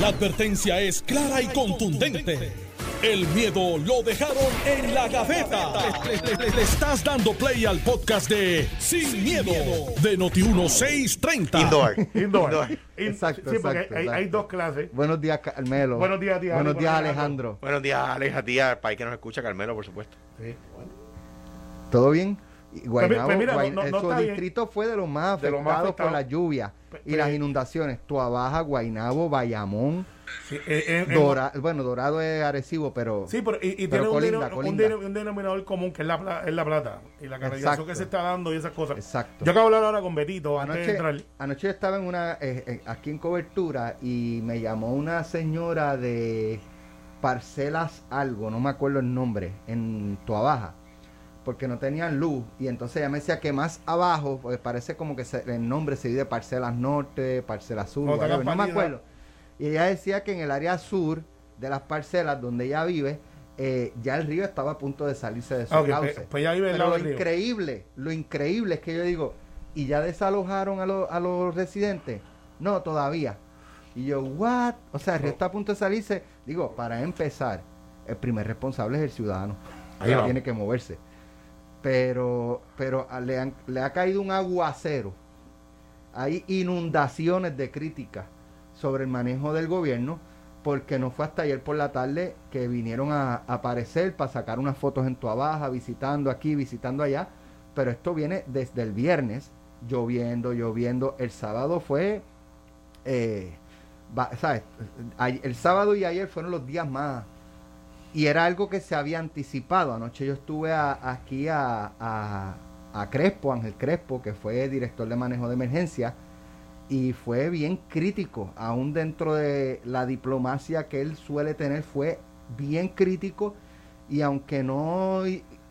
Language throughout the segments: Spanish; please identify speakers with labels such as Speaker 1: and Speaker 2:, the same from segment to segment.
Speaker 1: La advertencia es clara y contundente. El miedo lo dejaron en la gaveta. Le, le- le- le estás dando play al podcast de Sin, miedo, de Noti1630.
Speaker 2: Indoor.
Speaker 3: Indoor. In-
Speaker 4: Exacto,
Speaker 3: sí, porque
Speaker 4: exacto,
Speaker 3: hay, hay dos clases.
Speaker 4: Buenos días, Carmelo.
Speaker 3: Buenos días, tía
Speaker 4: Buenos días,
Speaker 3: buenos días,
Speaker 4: Alejandro.
Speaker 2: Buenos días, Alex, a ti, al país que nos escucha, Carmelo, por supuesto.
Speaker 3: Sí, bueno.
Speaker 4: ¿Todo bien? Guaynabo,
Speaker 3: mira, no- no
Speaker 4: su
Speaker 3: bien.
Speaker 4: distrito fue de los más afectados por
Speaker 3: afectados.
Speaker 4: la lluvia
Speaker 3: Pe-
Speaker 4: y
Speaker 3: pe-
Speaker 4: las inundaciones. Tuabaja, Guaynabo, Bayamón,
Speaker 3: Sí, eh, eh, eh,
Speaker 4: bueno, Dorado es Arecibo, pero
Speaker 3: Sí, pero y, y
Speaker 4: Pero
Speaker 3: tiene un,
Speaker 4: colinda,
Speaker 3: denom- un
Speaker 4: colinda.
Speaker 3: denom- un denominador común que es la, pla- es la plata y la canalización que se está dando y esas cosas.
Speaker 4: exacto.
Speaker 3: Yo acabo de hablar ahora con Betito antes de
Speaker 4: Anoche,
Speaker 3: entrar.
Speaker 4: anoche estaba en una eh, eh, aquí en cobertura y me llamó una señora de Parcelas algo, no me acuerdo el nombre, en Tuabaja, porque no tenían luz y entonces ella me decía que más abajo, pues parece como que se- el nombre se divide Parcelas Norte, Parcelas Sur, no me acuerdo. Y ella decía que en el área sur de las parcelas donde ella vive, eh, ya el río estaba a punto de salirse de su
Speaker 3: Ah, ok,
Speaker 4: cauce.
Speaker 3: pues- pues ya vive al
Speaker 4: Pero
Speaker 3: lado
Speaker 4: lo
Speaker 3: del río.
Speaker 4: increíble, lo increíble es que yo digo, ¿y ya desalojaron a, los- a los residentes? No, todavía. Y yo, ¿what? O sea, el río está a punto de salirse. Digo, para empezar, el primer responsable es el ciudadano.
Speaker 3: Ahí va.
Speaker 4: tiene que moverse. Pero, pero le, han- le ha caído un aguacero. Hay inundaciones de críticas sobre el manejo del gobierno porque no fue hasta ayer por la tarde que vinieron a, aparecer para sacar unas fotos en Tuabaja, visitando aquí, visitando allá. Pero esto viene desde el viernes, lloviendo, lloviendo. El sábado fue, eh, ¿sabes? El sábado y ayer fueron los días más... Y era algo que se había anticipado. Anoche yo estuve aquí a, a, Crespo, Ángel Crespo, que fue director de manejo de emergencia, y fue bien crítico, aún dentro de la diplomacia que él suele tener, fue bien crítico, y aunque no,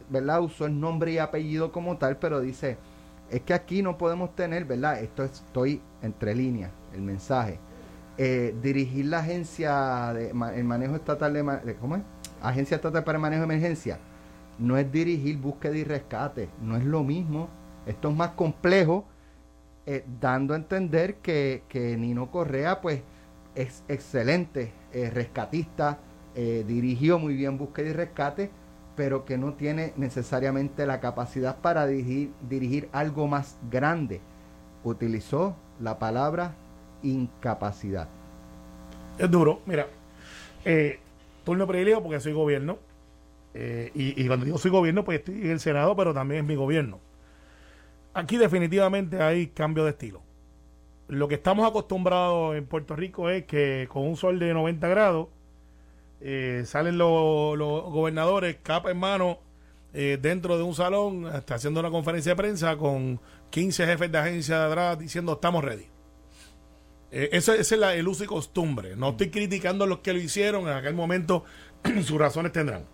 Speaker 4: ¿verdad? Usó el nombre y apellido como tal, pero dice, es que aquí no podemos tener, ¿verdad? Esto estoy entre líneas, el mensaje. Eh, dirigir la agencia de el manejo estatal de, de- ¿cómo es? Agencia estatal para el manejo de emergencia no es dirigir búsqueda y rescate, no es lo mismo. Esto es más complejo, eh, dando a entender que, que Nino Correa, pues, es excelente eh, rescatista, eh, dirigió muy bien búsqueda y rescate, pero que no tiene necesariamente la capacidad para dirigir, dirigir algo más grande. Utilizó la palabra incapacidad.
Speaker 3: Es duro. Mira, eh, turno privilegio porque soy gobierno. eh, y, cuando digo soy gobierno, pues estoy en el Senado, pero también es mi gobierno. Aquí definitivamente hay cambio de estilo. Lo que estamos acostumbrados en Puerto Rico es que con un sol de 90 grados eh, salen los, los gobernadores capa en mano eh, dentro de un salón hasta haciendo una conferencia de prensa con 15 jefes de agencia de atrás diciendo estamos ready. Eh, ese, es la- el uso y costumbre. No estoy criticando a los que lo hicieron en aquel momento, sus razones tendrán.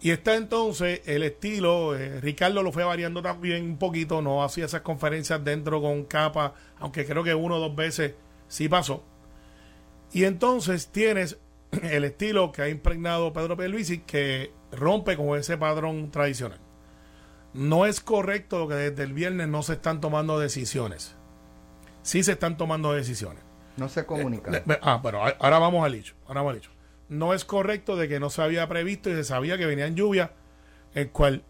Speaker 3: Y está entonces el estilo, eh, Ricardo lo fue variando también un poquito, no hacía esas conferencias dentro con capa, aunque creo que uno o dos veces sí pasó. Y entonces tienes el estilo que ha impregnado Pedro Pierluisi que rompe con ese patrón tradicional. No es correcto que desde el viernes no se están tomando decisiones. Sí se están tomando decisiones.
Speaker 4: No se comunica.
Speaker 3: Eh, ah, pero ahora vamos al hecho. Ahora vamos al hecho. No es correcto de que no se había previsto y se sabía que venían lluvias, el cual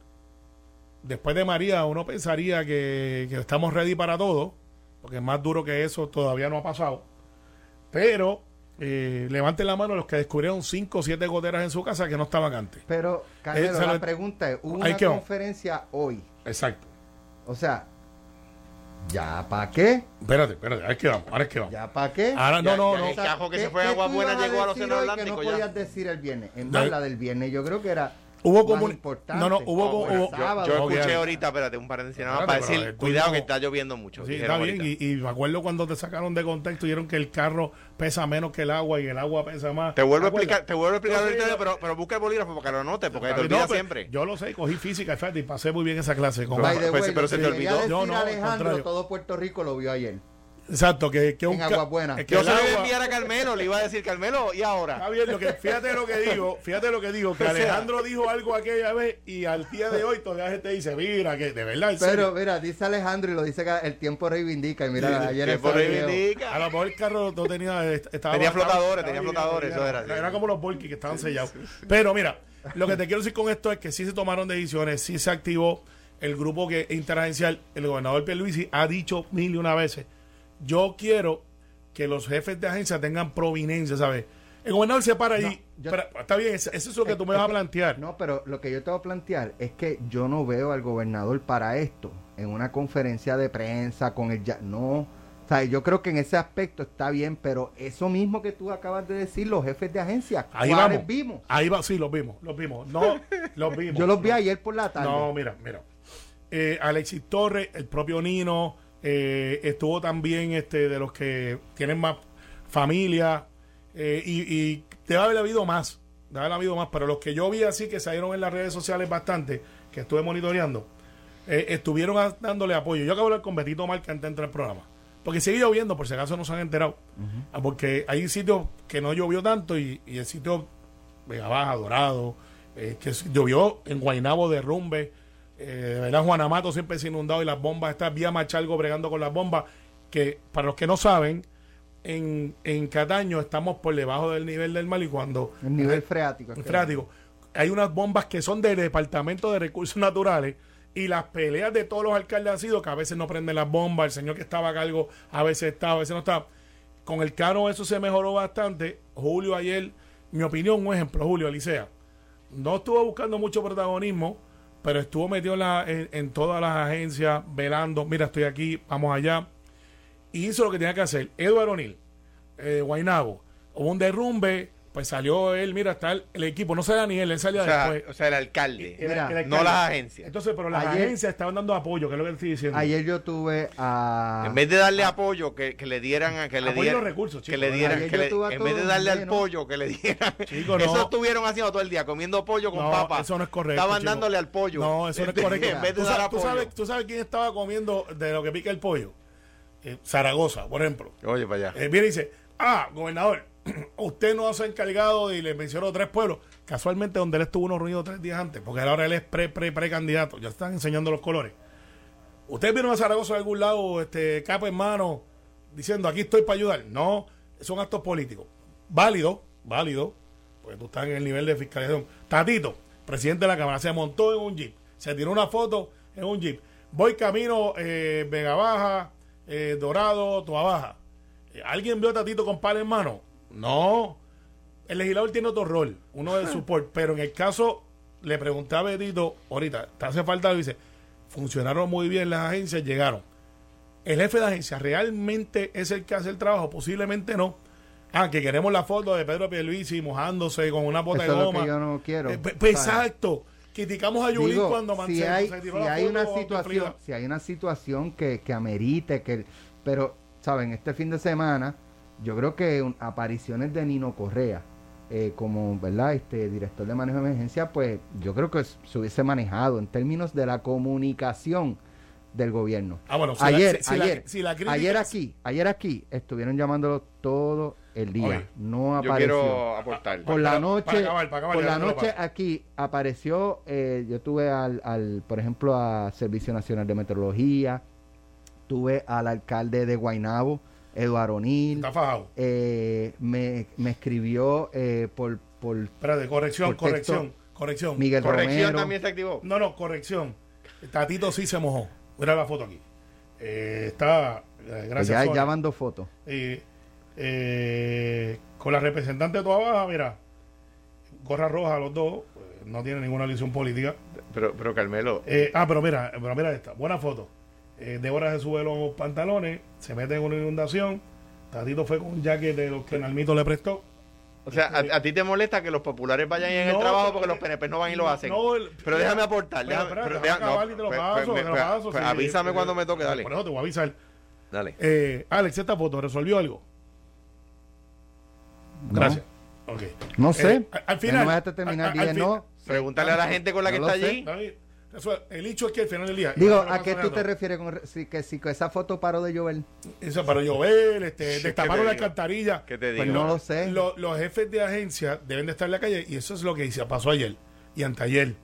Speaker 3: después de María uno pensaría que, que estamos ready para todo, porque más duro que eso todavía no ha pasado. Pero eh, levanten la mano los que descubrieron cinco o siete goteras en su casa que no estaban antes.
Speaker 4: Pero, Carmelo,
Speaker 3: Eh,
Speaker 4: la pregunta es, hubo una conferencia hoy.
Speaker 3: Exacto.
Speaker 4: O sea, ¿ya para qué?
Speaker 3: Espérate, espérate, ahora es que vamos, ahora es que vamos.
Speaker 4: ¿Ya para qué?
Speaker 3: Ahora no,
Speaker 2: Ya-
Speaker 3: no,
Speaker 2: ya
Speaker 3: no.
Speaker 2: el cajo que
Speaker 4: ¿qué-
Speaker 2: se fue a Agua Buena
Speaker 4: a
Speaker 2: llegó Océano
Speaker 4: hoy
Speaker 2: Atlántico
Speaker 4: que no
Speaker 2: ya.
Speaker 4: podías decir el viernes. En verdad, la del viernes yo creo que era
Speaker 3: Hubo
Speaker 4: importante.
Speaker 3: No, no, hubo,
Speaker 2: Oh, bueno,
Speaker 3: hubo-
Speaker 2: yo-
Speaker 4: sábado.
Speaker 2: yo,
Speaker 3: Ok,
Speaker 2: escuché ahorita, espérate, un paréntesis nada más para decir, cuidado que está lloviendo mucho.
Speaker 3: Sí, está bien. Y, y me acuerdo cuando te sacaron de contexto y dijeron que el carro pesa menos que el agua y el agua pesa más.
Speaker 2: Te vuelvo a explicar, te vuelvo a explicar
Speaker 3: sí,
Speaker 2: ahorita,
Speaker 3: no.
Speaker 2: pero, pero busca el bolígrafo para que lo anotes, porque te
Speaker 3: No, pues,
Speaker 2: siempre.
Speaker 3: Yo lo sé, cogí física, fíjate, y pasé muy bien esa clase. Con
Speaker 2: Pues,
Speaker 4: way,
Speaker 2: pero se te olvidó.
Speaker 3: No, no, al
Speaker 4: Alejandro, todo Puerto Rico lo vio ayer.
Speaker 3: Exacto, que, que un
Speaker 4: En Agua Buena.
Speaker 3: es que
Speaker 2: Yo
Speaker 3: el
Speaker 2: se lo iba a enviar a Carmelo, le iba a decir, Carmelo, ¿y ahora?
Speaker 3: Está bien, lo que, fíjate lo que digo, fíjate lo que digo, que Alejandro dijo algo aquella vez y al día de hoy todavía la gente dice, mira, que de verdad,
Speaker 4: Pero
Speaker 3: serio.
Speaker 4: mira, dice Alejandro y lo dice que el tiempo reivindica. Y mira,
Speaker 3: Sí,
Speaker 4: ayer
Speaker 2: Tiempo
Speaker 4: ese video-
Speaker 2: reivindica.
Speaker 3: A lo mejor el carro no tenía. est- Estaba,
Speaker 2: Tenía flotadores,
Speaker 3: estaba
Speaker 2: tenía flotadores, eso era,
Speaker 3: Era,
Speaker 2: sí.
Speaker 3: era como los Volky que estaban sellados. Pero mira, lo que te quiero decir con esto es que sí se tomaron decisiones, sí se activó el grupo que interagencial. El gobernador Pierluisi ha dicho mil y una veces: Yo quiero que los jefes de agencia tengan provinencia, ¿sabes? El gobernador se para allí.
Speaker 4: No, yo-
Speaker 3: está bien, eso es lo que tú me vas a plantear.
Speaker 4: No, pero lo que yo te voy a plantear es que yo no veo al gobernador para esto en una conferencia de prensa con el ya no, o sea, yo creo que en ese aspecto está bien, pero eso mismo que tú acabas de decir, los jefes de agencia,
Speaker 3: Ahí
Speaker 4: ¿cuáles
Speaker 3: vamos.
Speaker 4: vimos?
Speaker 3: Ahí va, sí, los vimos, los vimos. No, los vimos.
Speaker 4: Yo los vi
Speaker 3: No.
Speaker 4: ayer por la tarde.
Speaker 3: No, mira, mira. Eh, Alexis Torres, el propio Nino, eh, estuvo también este de los que tienen más familia eh, y, y debe haber habido más, debe haber habido más, pero los que yo vi así que salieron en las redes sociales bastante, que estuve monitoreando, eh, estuvieron a- dándole apoyo. Yo acabo de hablar con Betito Marca antes de entrar al programa, porque sigue lloviendo, por si acaso no se han enterado, Ah, porque hay sitios que no llovió tanto y, y el sitio Vega Baja, Dorado, que llovió en Guainabo derrumbe, eh, de verdad Juanamato siempre ha inundado y las bombas, está vía Machalgo bregando con las bombas, que para los que no saben, en, en Cataño estamos por debajo del nivel del mar y cuando
Speaker 4: El nivel freático. es
Speaker 3: freático, hay unas bombas que son del Departamento de Recursos Naturales y las peleas de todos los alcaldes han sido que a veces no prenden las bombas, el señor que estaba a cargo a veces estaba, a veces no estaba. Con el cano eso se mejoró bastante. Julio ayer, mi opinión, un ejemplo, Julio Alicea, no estuvo buscando mucho protagonismo, pero estuvo metido en, todas las agencias, velando, mira, estoy aquí, vamos allá. Hizo lo que tenía que hacer. Eduardo O'Neill, eh, Guainabo, hubo un derrumbe, pues salió él, mira, está el, el equipo, no salía ni él, él salía
Speaker 2: O sea,
Speaker 3: después.
Speaker 2: o sea, el alcalde.
Speaker 3: El-
Speaker 4: Mira,
Speaker 3: el alcalde.
Speaker 2: no las agencias.
Speaker 3: Entonces, pero las
Speaker 4: Ayer-
Speaker 3: agencias estaban dando apoyo, que es lo que estoy diciendo.
Speaker 4: Ayer yo tuve a...
Speaker 2: En vez de darle apoyo, que, que le dieran a que le
Speaker 3: Apoyo
Speaker 2: dieran
Speaker 3: los recursos,
Speaker 2: que
Speaker 3: chicos.
Speaker 2: le dieran, que le-
Speaker 4: tuve a
Speaker 2: en vez de darle al pollo, que le dieran.
Speaker 3: Chicos,
Speaker 2: Eso
Speaker 3: no.
Speaker 2: estuvieron haciendo todo el día, comiendo pollo con
Speaker 3: No,
Speaker 2: papa.
Speaker 3: eso no es correcto.
Speaker 2: Estaban
Speaker 3: chico.
Speaker 2: dándole al pollo.
Speaker 3: No, eso no es correcto.
Speaker 2: En vez de
Speaker 3: ¿Tú,
Speaker 2: dar
Speaker 3: sabes- tú sabes quién estaba comiendo de lo que pica el pollo? Eh, Zaragoza, por ejemplo.
Speaker 2: Oye, para allá.
Speaker 3: Eh, viene y dice, ah, gobernador, usted no se ha encargado y le mencionó tres pueblos, casualmente donde él estuvo uno reunido tres días antes, porque ahora él es pre, pre, precandidato, ya están enseñando los colores. Ustedes vieron a Zaragoza de algún lado, este, capa en mano, diciendo, aquí estoy para ayudar. No, son actos políticos. Válido, válido, porque tú estás en el nivel de fiscalización. Tatito, presidente de la Cámara, se montó en un jeep, se tiró una foto en un jeep. Voy camino eh, Vega Baja, eh, Dorado, Toa Baja. ¿Alguien vio a Tatito con pala en mano? No. El legislador tiene otro rol, uno de support, pero en el caso, le pregunté a Betito, ahorita, ¿te hace falta? dice, funcionaron muy bien las agencias, llegaron. ¿El jefe de agencia realmente es el que hace el trabajo? Posiblemente no. Ah, que queremos la foto de Pedro Pierluisi mojándose con una bota
Speaker 4: Eso
Speaker 3: de
Speaker 4: es lo
Speaker 3: goma.
Speaker 4: que yo no quiero.
Speaker 3: Eh, pues,
Speaker 4: sea,
Speaker 3: exacto. Criticamos a Yulín
Speaker 4: Digo,
Speaker 3: cuando
Speaker 4: si hay,
Speaker 3: se tiró
Speaker 4: si
Speaker 3: la
Speaker 4: hay
Speaker 3: foto
Speaker 4: una
Speaker 3: con
Speaker 4: situación,
Speaker 3: Frida.
Speaker 4: si hay una situación que, que amerite que pero saben, este fin de semana yo creo que un- apariciones de Nino Correa eh, como, ¿verdad? Este director de manejo de emergencia, pues yo creo que se hubiese manejado en términos de la comunicación del gobierno.
Speaker 3: Ah, bueno, si la-
Speaker 4: ayer,
Speaker 3: si- si la-
Speaker 4: ayer,
Speaker 3: si la crítica-
Speaker 4: ayer aquí, ayer aquí estuvieron llamándolo todo el día.
Speaker 3: Oye,
Speaker 4: no
Speaker 2: Yo
Speaker 4: apareció
Speaker 2: quiero aportar.
Speaker 4: por la noche
Speaker 3: para acabar, para acabar,
Speaker 4: por la noche
Speaker 3: para.
Speaker 4: aquí apareció eh, yo tuve al, al por ejemplo a Servicio Nacional de Meteorología tuve al alcalde de Guainabo Eduardo O'Neill
Speaker 3: Está fajado.
Speaker 4: eh, me, me escribió eh, por por
Speaker 3: Espérate, corrección,
Speaker 4: Por texto,
Speaker 3: corrección, corrección.
Speaker 4: Miguel
Speaker 2: Corrección
Speaker 4: Romero
Speaker 2: también se activó.
Speaker 3: No, no, corrección. Tatito sí se mojó. Mira la foto aquí. Eh, está, eh,
Speaker 4: pues
Speaker 3: gracias.
Speaker 4: ya, ya van dos fotos
Speaker 3: Eh, eh, con la representante de toda baja, mira, gorra roja los dos, eh, no tiene ninguna alusión política.
Speaker 2: Pero, pero Carmelo,
Speaker 3: Eh, ah, pero mira, pero mira esta, buena foto. Eh, Débora se sube los pantalones, se mete en una inundación. Tatito fue con un jacket de los que Nalmito le prestó.
Speaker 2: o sea, a, a ti te molesta que los populares vayan en el trabajo porque los PNP no van y lo hacen.
Speaker 3: No, el-
Speaker 2: pero déjame aportar. Pues-
Speaker 3: paso,
Speaker 2: pues- pues-
Speaker 3: paso, sí,
Speaker 2: avísame cuando me toque, dale.
Speaker 3: Por eso te voy a avisar.
Speaker 2: Dale.
Speaker 3: Eh, Alex, esta foto resolvió algo.
Speaker 4: No.
Speaker 3: Gracias. Ok.
Speaker 4: no sé
Speaker 3: Eh, al- final.
Speaker 4: no me dejaste terminar
Speaker 3: al- al
Speaker 4: dije
Speaker 3: fin-
Speaker 4: no
Speaker 2: Pregúntale a la gente con la que está allí.
Speaker 3: Eso, el hecho es que al final del día.
Speaker 4: Digo, ¿a qué tú te refieres con si, que si que esa foto paró de llover?
Speaker 3: Eso para llover, este,
Speaker 2: ¿Qué
Speaker 3: destaparon la alcantarilla.
Speaker 2: ¿Qué te digo?
Speaker 4: Pues no lo sé.
Speaker 3: Lo- los jefes de agencia deben de estar en la calle y eso es lo que hice, pasó ayer y anteayer.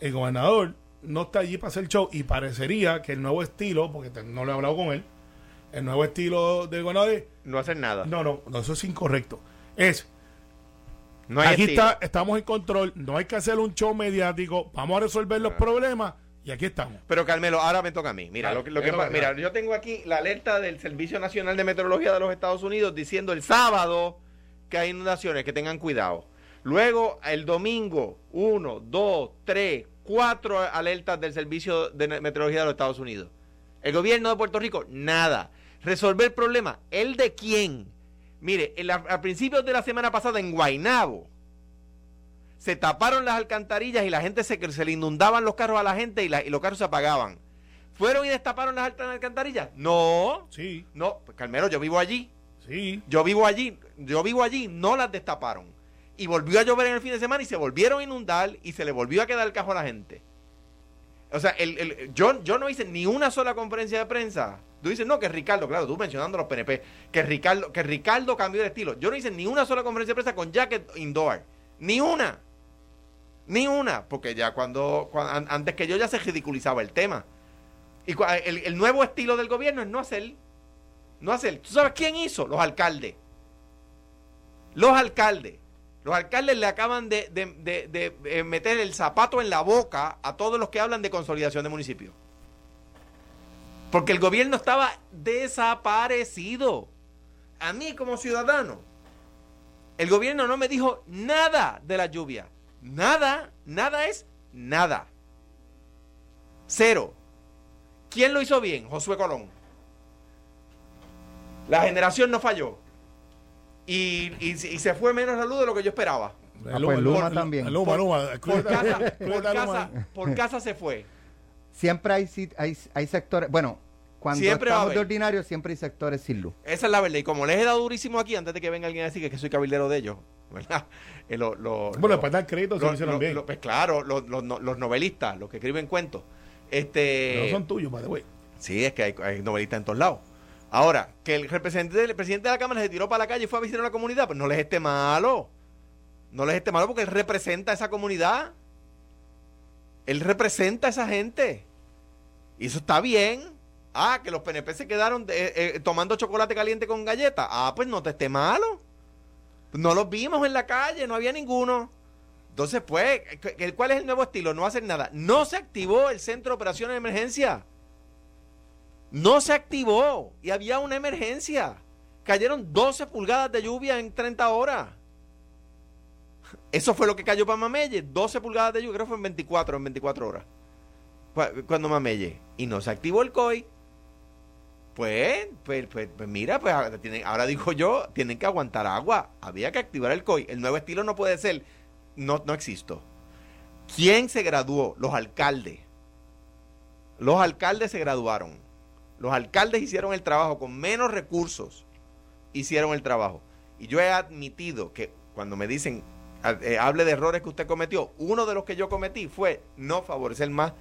Speaker 3: El gobernador no está allí para hacer show y parecería que el nuevo estilo, porque te- no lo he hablado con él, el nuevo estilo del gobernador es,
Speaker 2: No hacen nada.
Speaker 3: no, no, no, eso es incorrecto. Es,
Speaker 2: No hay
Speaker 3: aquí
Speaker 2: estilo.
Speaker 3: está, estamos en control, no hay que hacer un show mediático, vamos a resolver los problemas y aquí estamos.
Speaker 2: Pero Carmelo, ahora me toca a mí. Mira,
Speaker 3: Dale,
Speaker 2: lo que, lo
Speaker 3: venga.
Speaker 2: mira, yo tengo aquí la alerta del Servicio Nacional de Meteorología de los Estados Unidos diciendo el sábado que hay inundaciones, que tengan cuidado. Luego, el domingo, uno, dos, tres, cuatro alertas del Servicio de Meteorología de los Estados Unidos. El gobierno de Puerto Rico, nada. Resolver el problema, ¿el de quién? Mire, el- a, a principios de la semana pasada en Guaynabo, se taparon las alcantarillas y la gente se, se le inundaban los carros a la gente y, la- y los carros se apagaban. ¿Fueron y destaparon las altas alcantarillas? No,
Speaker 3: Sí,
Speaker 2: no, pues Carmelo, yo vivo allí,
Speaker 3: sí.
Speaker 2: yo vivo allí, yo vivo allí, no las destaparon. Y volvió a llover en el fin de semana y se volvieron a inundar y se le volvió a quedar el cajo a la gente. O sea, el, el- yo, yo no hice ni una sola conferencia de prensa. Tú dices, no, que Ricardo, claro, tú mencionando a los PNP, que Ricardo, que Ricardo cambió de estilo. Yo no hice ni una sola conferencia de prensa con jacket indoor. Ni una. Ni una. Porque ya cuando, cuan- an- antes que yo ya se ridiculizaba el tema. Y el, el nuevo estilo del gobierno es no hacer. No hacer. ¿Tú sabes quién hizo? Los alcaldes. Los alcaldes. Los alcaldes le acaban de, de- de- eh, meter el zapato en la boca a todos los que hablan de consolidación de municipios. Porque el gobierno estaba desaparecido. A mí como ciudadano, el gobierno no me dijo nada de la lluvia. Nada, nada es nada. Cero. ¿Quién lo hizo bien? Josué Colón. La generación no falló. Y, y- y se fue menos la luz de lo que yo esperaba.
Speaker 4: Ah, pues Luma
Speaker 3: Luma,
Speaker 4: también.
Speaker 3: Luma, Luma,
Speaker 2: Por casa,
Speaker 3: Luma.
Speaker 2: casa, por casa se fue.
Speaker 4: Siempre hay, hay, hay sectores, bueno, cuando
Speaker 2: Siempre
Speaker 4: estamos de ordinario siempre hay sectores sin luz.
Speaker 2: Esa es la verdad. Y como les he dado durísimo aquí, antes de que venga alguien a decir que, que soy cabildero de ellos, ¿verdad? Eh, lo- lo-
Speaker 3: Bueno,
Speaker 2: lo-
Speaker 3: después dar crédito lo- hicieron
Speaker 2: lo-
Speaker 3: bien.
Speaker 2: lo- pues claro, los, los no- los novelistas, los que escriben cuentos. Este,
Speaker 3: no son tuyos, by the way.
Speaker 2: Sí, es que hay, hay novelistas en todos lados. Ahora, que el presidente de la Cámara se tiró para la calle y fue a visitar una comunidad, pues no les esté malo. No les esté malo porque él representa a esa comunidad. Él representa a esa gente. Y eso está bien. Ah, que los PNP se quedaron eh, eh, tomando chocolate caliente con galletas. Ah, pues no te esté malo. No los vimos en la calle, no había ninguno. Entonces, pues, ¿cu- ¿cuál es el nuevo estilo? No hacer nada. No se activó el centro de operaciones de emergencia. No se activó y había una emergencia. Cayeron 12 pulgadas de lluvia en 30 horas. Eso fue lo que cayó para Mamelle. 12 pulgadas de lluvia, creo que fue en 24, en 24 horas. Cu- Cuando Mamelle. Y no se activó el COI. Pues, pues, pues, pues mira, pues ahora digo yo, tienen que aguantar agua. Había que activar el COI. El nuevo estilo no puede ser, no, no existo. ¿Quién se graduó? Los alcaldes. Los alcaldes se graduaron. Los alcaldes hicieron el trabajo con menos recursos. Hicieron el trabajo. Y yo he admitido que cuando me dicen, eh, hable de errores que usted cometió, uno de los que yo cometí fue no favorecer más,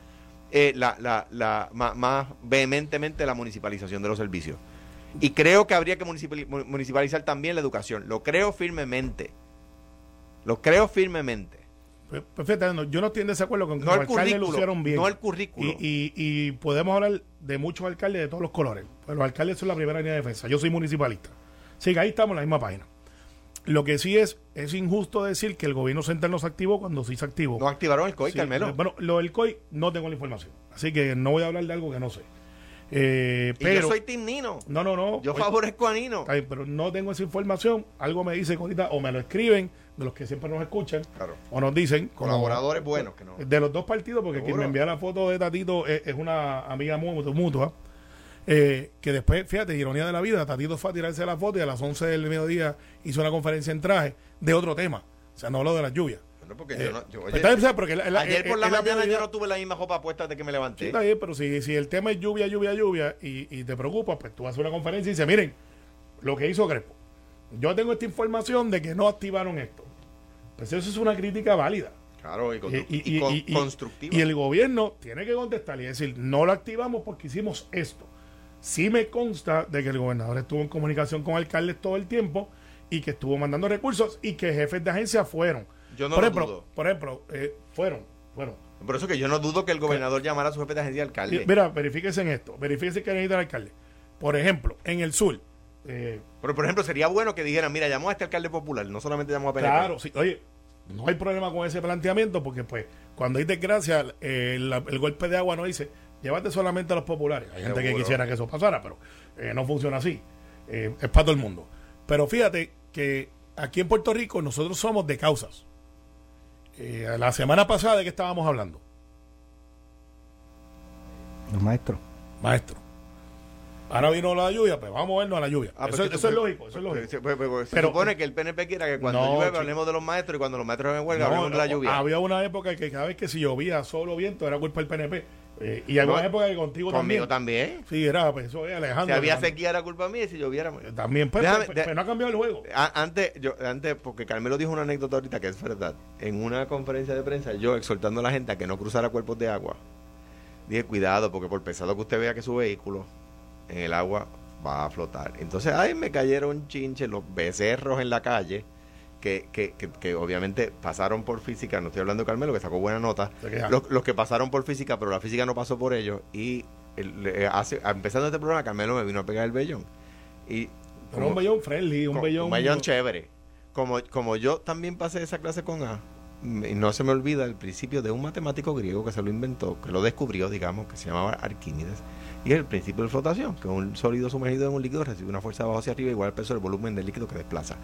Speaker 2: eh, la, más, vehementemente la municipalización de los servicios. Y creo que habría que municipali- mu- municipalizar también la educación. Lo creo firmemente. Lo creo firmemente.
Speaker 3: Pues, pues fíjate, no, yo no estoy en desacuerdo con que
Speaker 2: No
Speaker 3: los alcaldes lo hicieron bien.
Speaker 2: No el currículo.
Speaker 3: Y, y- y podemos hablar de muchos alcaldes de todos los colores. Pero los alcaldes son la primera línea de defensa. Yo soy municipalista. Así que ahí estamos en la misma página. Lo que sí es, es injusto decir que el gobierno central no se activó cuando sí se activó.
Speaker 2: No activaron el COI,
Speaker 3: Sí,
Speaker 2: Carmelo.
Speaker 3: Bueno, lo del COI no tengo la información. Así que no voy a hablar de algo que no sé. Eh,
Speaker 2: y
Speaker 3: pero,
Speaker 2: yo soy Tim Nino.
Speaker 3: no, no, no.
Speaker 2: Yo favorezco a Nino.
Speaker 3: pero no tengo esa información. Algo me dice ahorita o me lo escriben de los que siempre nos escuchan
Speaker 2: Claro.
Speaker 3: o nos dicen. como-
Speaker 2: Colaboradores buenos que no.
Speaker 3: de los dos partidos, porque quien me envía la foto de Tatito es, es una amiga mu- mutua, eh, que después, fíjate, ironía de la vida, Tatito fue a tirarse la foto y a las 11 del mediodía hizo una conferencia en traje de otro tema. O sea, no habló de las lluvias.
Speaker 2: Bueno, porque
Speaker 3: Eh,
Speaker 2: yo no, yo- oye,
Speaker 3: está bien, o sea, porque la- la-
Speaker 2: ayer
Speaker 3: eh,
Speaker 2: por la
Speaker 3: la
Speaker 2: mañana yo no tuve la misma ropa puesta de que me
Speaker 3: Sí,
Speaker 2: levanté.
Speaker 3: está bien, pero si, si el tema es lluvia, lluvia, lluvia y, y te preocupas, pues tú haces una conferencia y dices, miren, lo que hizo Crespo. Yo tengo esta información de que no activaron esto. Pues eso es una crítica válida.
Speaker 2: Claro, y, constru-
Speaker 3: Y- y-
Speaker 2: y con-
Speaker 3: y- y-
Speaker 2: constructiva.
Speaker 3: Y el gobierno tiene que contestar y decir, no lo activamos porque hicimos esto. Sí me consta de que el gobernador estuvo en comunicación con alcaldes todo el tiempo y que estuvo mandando recursos y que jefes de agencia fueron.
Speaker 2: Yo no
Speaker 3: por
Speaker 2: lo
Speaker 3: ejemplo,
Speaker 2: dudo.
Speaker 3: Por ejemplo, eh, fueron, fueron.
Speaker 2: Por eso que yo no dudo que el gobernador llamara a su jefe de agencia de alcalde.
Speaker 3: Mira, verifíquese en esto, verifíquese que necesita el alcalde. Por ejemplo, en el sur, eh,
Speaker 2: Pero, por ejemplo, sería bueno que dijeran, mira, llamó a este alcalde popular, no solamente llamó a PNP.
Speaker 3: Claro, sí. Oye, no hay problema con ese planteamiento porque, pues, cuando hay desgracia, eh, la- el golpe de agua no dice, llévate solamente a los populares. Hay gente que quisiera que eso pasara, pero eh, no funciona así. Eh, es para todo el mundo. Pero fíjate que aquí en Puerto Rico nosotros somos de causas. Eh, la semana pasada, ¿de qué estábamos hablando?
Speaker 4: Los maestros.
Speaker 3: Maestro. Ahora vino la lluvia, pues vamos a movernos a la lluvia.
Speaker 2: Ah,
Speaker 3: eso,
Speaker 2: pues,
Speaker 3: eso es lógico, eso es lógico.
Speaker 2: Se, se
Speaker 3: Pero-
Speaker 2: supone que el PNP quiera que cuando
Speaker 3: No,
Speaker 2: llueve
Speaker 3: chico.
Speaker 2: hablemos de los maestros y cuando los maestros en huelga
Speaker 3: No,
Speaker 2: hablemos de la lluvia.
Speaker 3: Había una época que cada vez que si llovía solo viento era culpa del PNP. Eh, y había una época que contigo
Speaker 2: Conmigo
Speaker 3: también.
Speaker 2: también.
Speaker 3: Sí, era, pues eso es
Speaker 2: Si
Speaker 3: Alejandro.
Speaker 2: había
Speaker 3: Alejandro.
Speaker 2: sequía era culpa mía y si lloviera...
Speaker 3: También, pues,
Speaker 2: Déjame-
Speaker 3: pues,
Speaker 2: de-
Speaker 3: pues, no ha cambiado el juego.
Speaker 2: A- Antes, yo, antes, porque Carmelo dijo una anécdota ahorita que es verdad. En una conferencia de prensa, yo exhortando a la gente a que no cruzara cuerpos de agua, dije, cuidado, porque por pesado que usted vea que su vehículo en el agua va a flotar. Entonces, ay, me cayeron chinches, los becerros en la calle, que, que, que, que obviamente pasaron por física, no estoy hablando de Carmelo, que sacó buena nota, los, los que pasaron por física, pero la física no pasó por ellos, y el- hace, empezando este programa, Carmelo me vino a pegar el vellón. Y
Speaker 3: Pero
Speaker 2: como-
Speaker 3: un bellón friendly, un bellón.
Speaker 2: un chévere. Como, como yo también pasé esa clase con A, m- y no se me olvida el principio de un matemático griego que se lo inventó, que lo descubrió, digamos, que se llamaba Arquímedes. Y es el principio de flotación, que un sólido sumergido en un líquido recibe una fuerza de abajo hacia arriba igual al peso del volumen del líquido que desplaza.